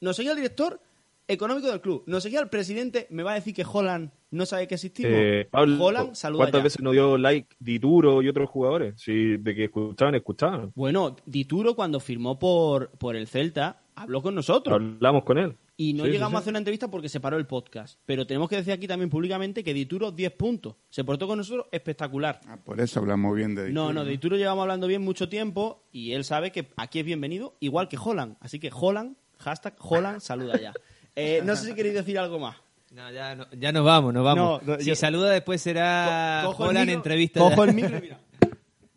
Nos seguía el director económico del club, nos seguía el presidente, me va a decir que Holland no sabe que existimos. Eh, Pablo, Holland saluda ¿cuántas ya. veces nos dio like Dituro y otros jugadores? Sí, de que escuchaban, escuchaban. Bueno, Dituro cuando firmó por, por el Celta, habló con nosotros. Hablamos con él. Y no Sí, llegamos sí. a hacer una entrevista porque se paró el podcast. Pero tenemos que decir aquí también públicamente que Dituro 10 puntos. Se portó con nosotros espectacular. Ah, por eso hablamos bien de No, Dituro, no, de Dituro llevamos hablando bien mucho tiempo y él sabe que aquí es bienvenido, igual que Holland. Así que Holland, hashtag Holland, saluda ya. Eh, no sé si queréis decir algo más. No, ya, no- ya nos vamos, nos vamos. No, no, si yo- saluda después será Co- cojo el Holland micro- entrevista. Cojo ya. el micro y mira.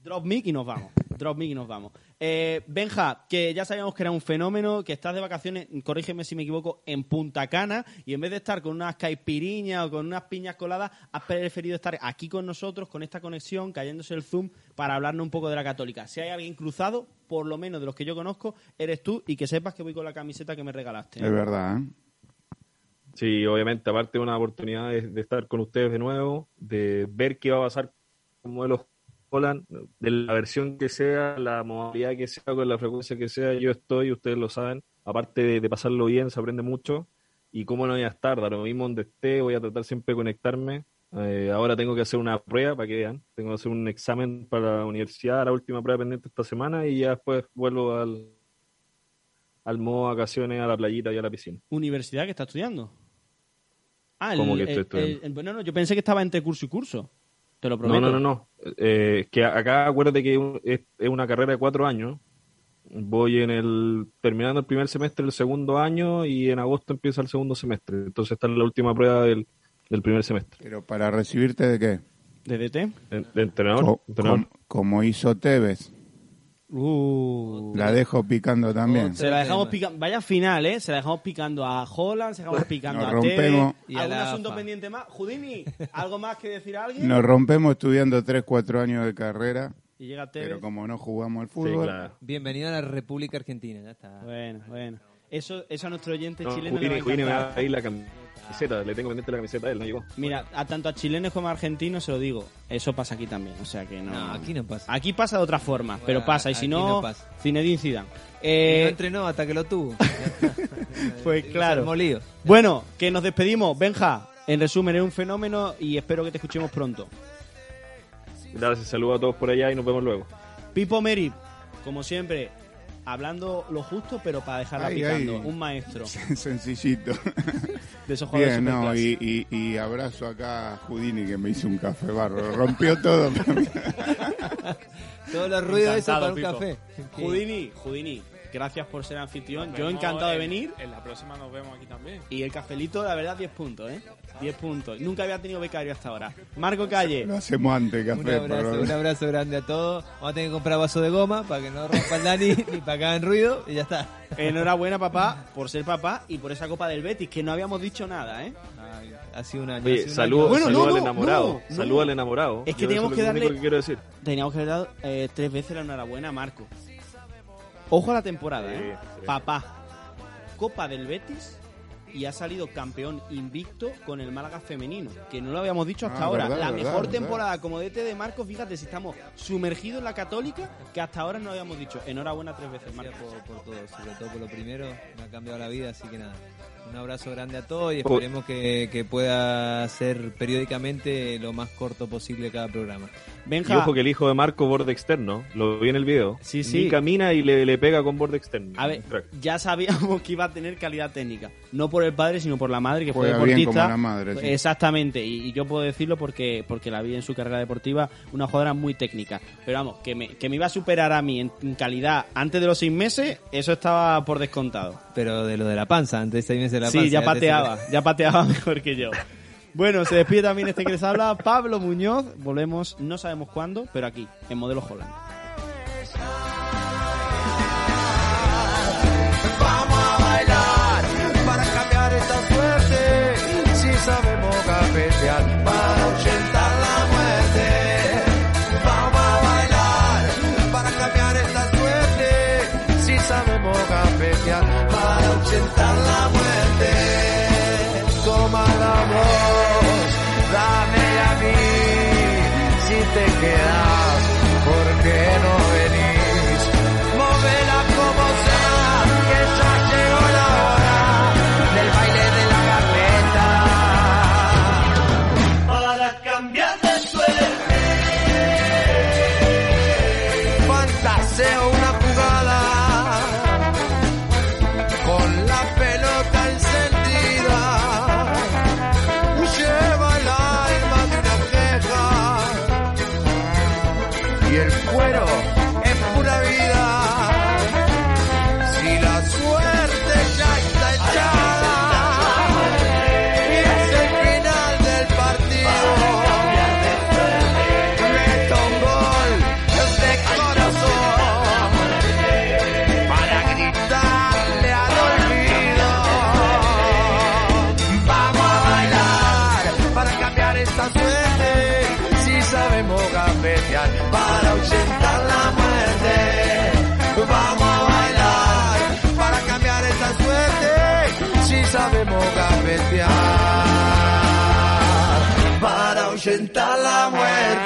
Drop mic y nos vamos. Drop mic y nos vamos. Eh, Benja, que ya sabíamos que era un fenómeno, que estás de vacaciones, corrígeme si me equivoco, en Punta Cana y en vez de estar con unas caipiriñas o con unas piñas coladas, has preferido estar aquí con nosotros, con esta conexión, cayéndose el Zoom, para hablarnos un poco de la Católica. Si hay alguien cruzado, por lo menos de los que yo conozco, eres tú y que sepas que voy con la camiseta que me regalaste. Es verdad, ¿eh? Sí, obviamente, aparte de una oportunidad de, de estar con ustedes de nuevo, de ver qué va a pasar con modelos Holland, de la versión que sea, la modalidad que sea, con la frecuencia que sea, yo estoy, ustedes lo saben. Aparte de, de pasarlo bien, se aprende mucho. Y cómo no voy a estar, lo mismo donde esté, voy a tratar siempre de conectarme. Eh, ahora tengo que hacer una prueba para que vean. Tengo que hacer un examen para la universidad, la última prueba pendiente esta semana, y ya después vuelvo al, al modo vacaciones, a la playita y a la piscina. ¿Universidad que está estudiando? Ah, ¿Cómo que el- estoy el- estudiando? el- no, no, yo pensé que estaba entre curso y curso. Te lo No, prometo. no, no, no. Eh, que acá acuérdate que un- es, es una carrera de cuatro años. Voy en el terminando el primer semestre del segundo año y en agosto empieza el segundo semestre. Entonces está en la última prueba del, del primer semestre. Pero para recibirte de qué? De, de entrenador. Co- entrenador. com- como hizo Tevez. Uh. La dejo picando también. Se la dejamos picando. Vaya final, ¿eh? Se la dejamos picando a Holland, se la dejamos picando Nos a rompemos. Tevez. Y a ¿Algún asunto AFA. pendiente más? Judini, ¿algo más que decir a alguien? Nos rompemos estudiando 3, 4 años de carrera, Y llega Tevez. pero como no jugamos al Sí, fútbol, claro. Bienvenido a la República Argentina, ya está. Bueno, bueno. Eso, eso a nuestro oyente No, chileno le va a Judini- Judini me va encantar. a ir la camiseta. Le tengo pendiente la camiseta a él, no llegó. Mira, a tanto a chilenos como a argentinos se lo digo. Eso pasa aquí también, o sea que no... No, aquí no pasa. Aquí pasa de otra forma, pero Bueno, pasa. Y si no, no. Zinedine Zidane. Y Eh, no entrenó hasta que lo tuvo. Pues claro. lío. Bueno, que nos despedimos. Benja, en resumen, es un fenómeno y espero que te escuchemos pronto. Gracias, saludos a todos por allá y nos vemos luego. Pipo Meri, como siempre, hablando lo justo, pero para dejarla Ay, picando. ay. Un maestro sencillito. de esos jugadores Bien, no, y, y, y abrazo acá a Houdini que me hizo un café bárbaro. Rompió todo. Todos los ruidos esos para un Pipo. café. Judini, Judini, gracias por ser anfitrión. Yo encantado de en- venir. En la próxima nos vemos aquí también. Y el cafelito, la verdad, 10 puntos, ¿eh? 10 puntos. Nunca había tenido becario hasta ahora. Marco Calle. Lo hacemos antes, Un café. abrazo, pero- un abrazo grande a todos. Vamos a tener que comprar vaso de goma para que no rompa el Dani ni para que hagan ruido y ya está. Enhorabuena, papá, por ser papá y por esa Copa del Betis, que no habíamos dicho nada, ¿eh? Ay, ha sido un año. Oye, sido un saludo, año. Bueno, saludo no, al enamorado. no, no. saludo al enamorado. Es que Yo teníamos que darle- que quiero decir. Teníamos que dado eh, tres veces la enhorabuena a Marco. Ojo a la temporada, ¿eh? Papá, Copa del Betis y ha salido campeón invicto con el Málaga femenino, que no lo habíamos dicho hasta Ah, ahora. verdad, la verdad, mejor verdad. temporada como DT de Marco, fíjate si estamos sumergidos en la católica, que hasta ahora no lo habíamos dicho. Enhorabuena tres veces, Marco. Gracias por, por todo, sobre todo por lo primero, me ha cambiado la vida, así que nada. Un abrazo grande a todos y esperemos que, que pueda ser periódicamente lo más corto posible cada programa. Y Benja, ojo que el hijo de Marco borde externo, lo vi en el video. Sí, sí. Ni camina y le, le pega con borde externo. a ver, ya sabíamos que iba a tener calidad técnica. No por el padre, sino por la madre, que fue Juega bien deportista. como la madre, sí. Exactamente, y, y yo puedo decirlo porque, porque la vi en su carrera deportiva, una jugadora muy técnica. Pero vamos, que me, que me iba a superar a mí en, en calidad antes de los seis meses, eso estaba por descontado. Pero de lo de la panza, antes de seis meses la. Sí, ya te- pateaba, ya pateaba mejor que yo. Bueno, se despide también este que les habla, Pablo Muñoz. Volvemos, no sabemos cuándo, pero aquí, en Modelo Holland. Vamos a bailar para cambiar esta suerte. Si sabemos cafetear para ahuyentar la muerte. Vamos a bailar para cambiar esta suerte. Si sabemos cafetear para ahuyentar la muerte. Te quedas, somewhere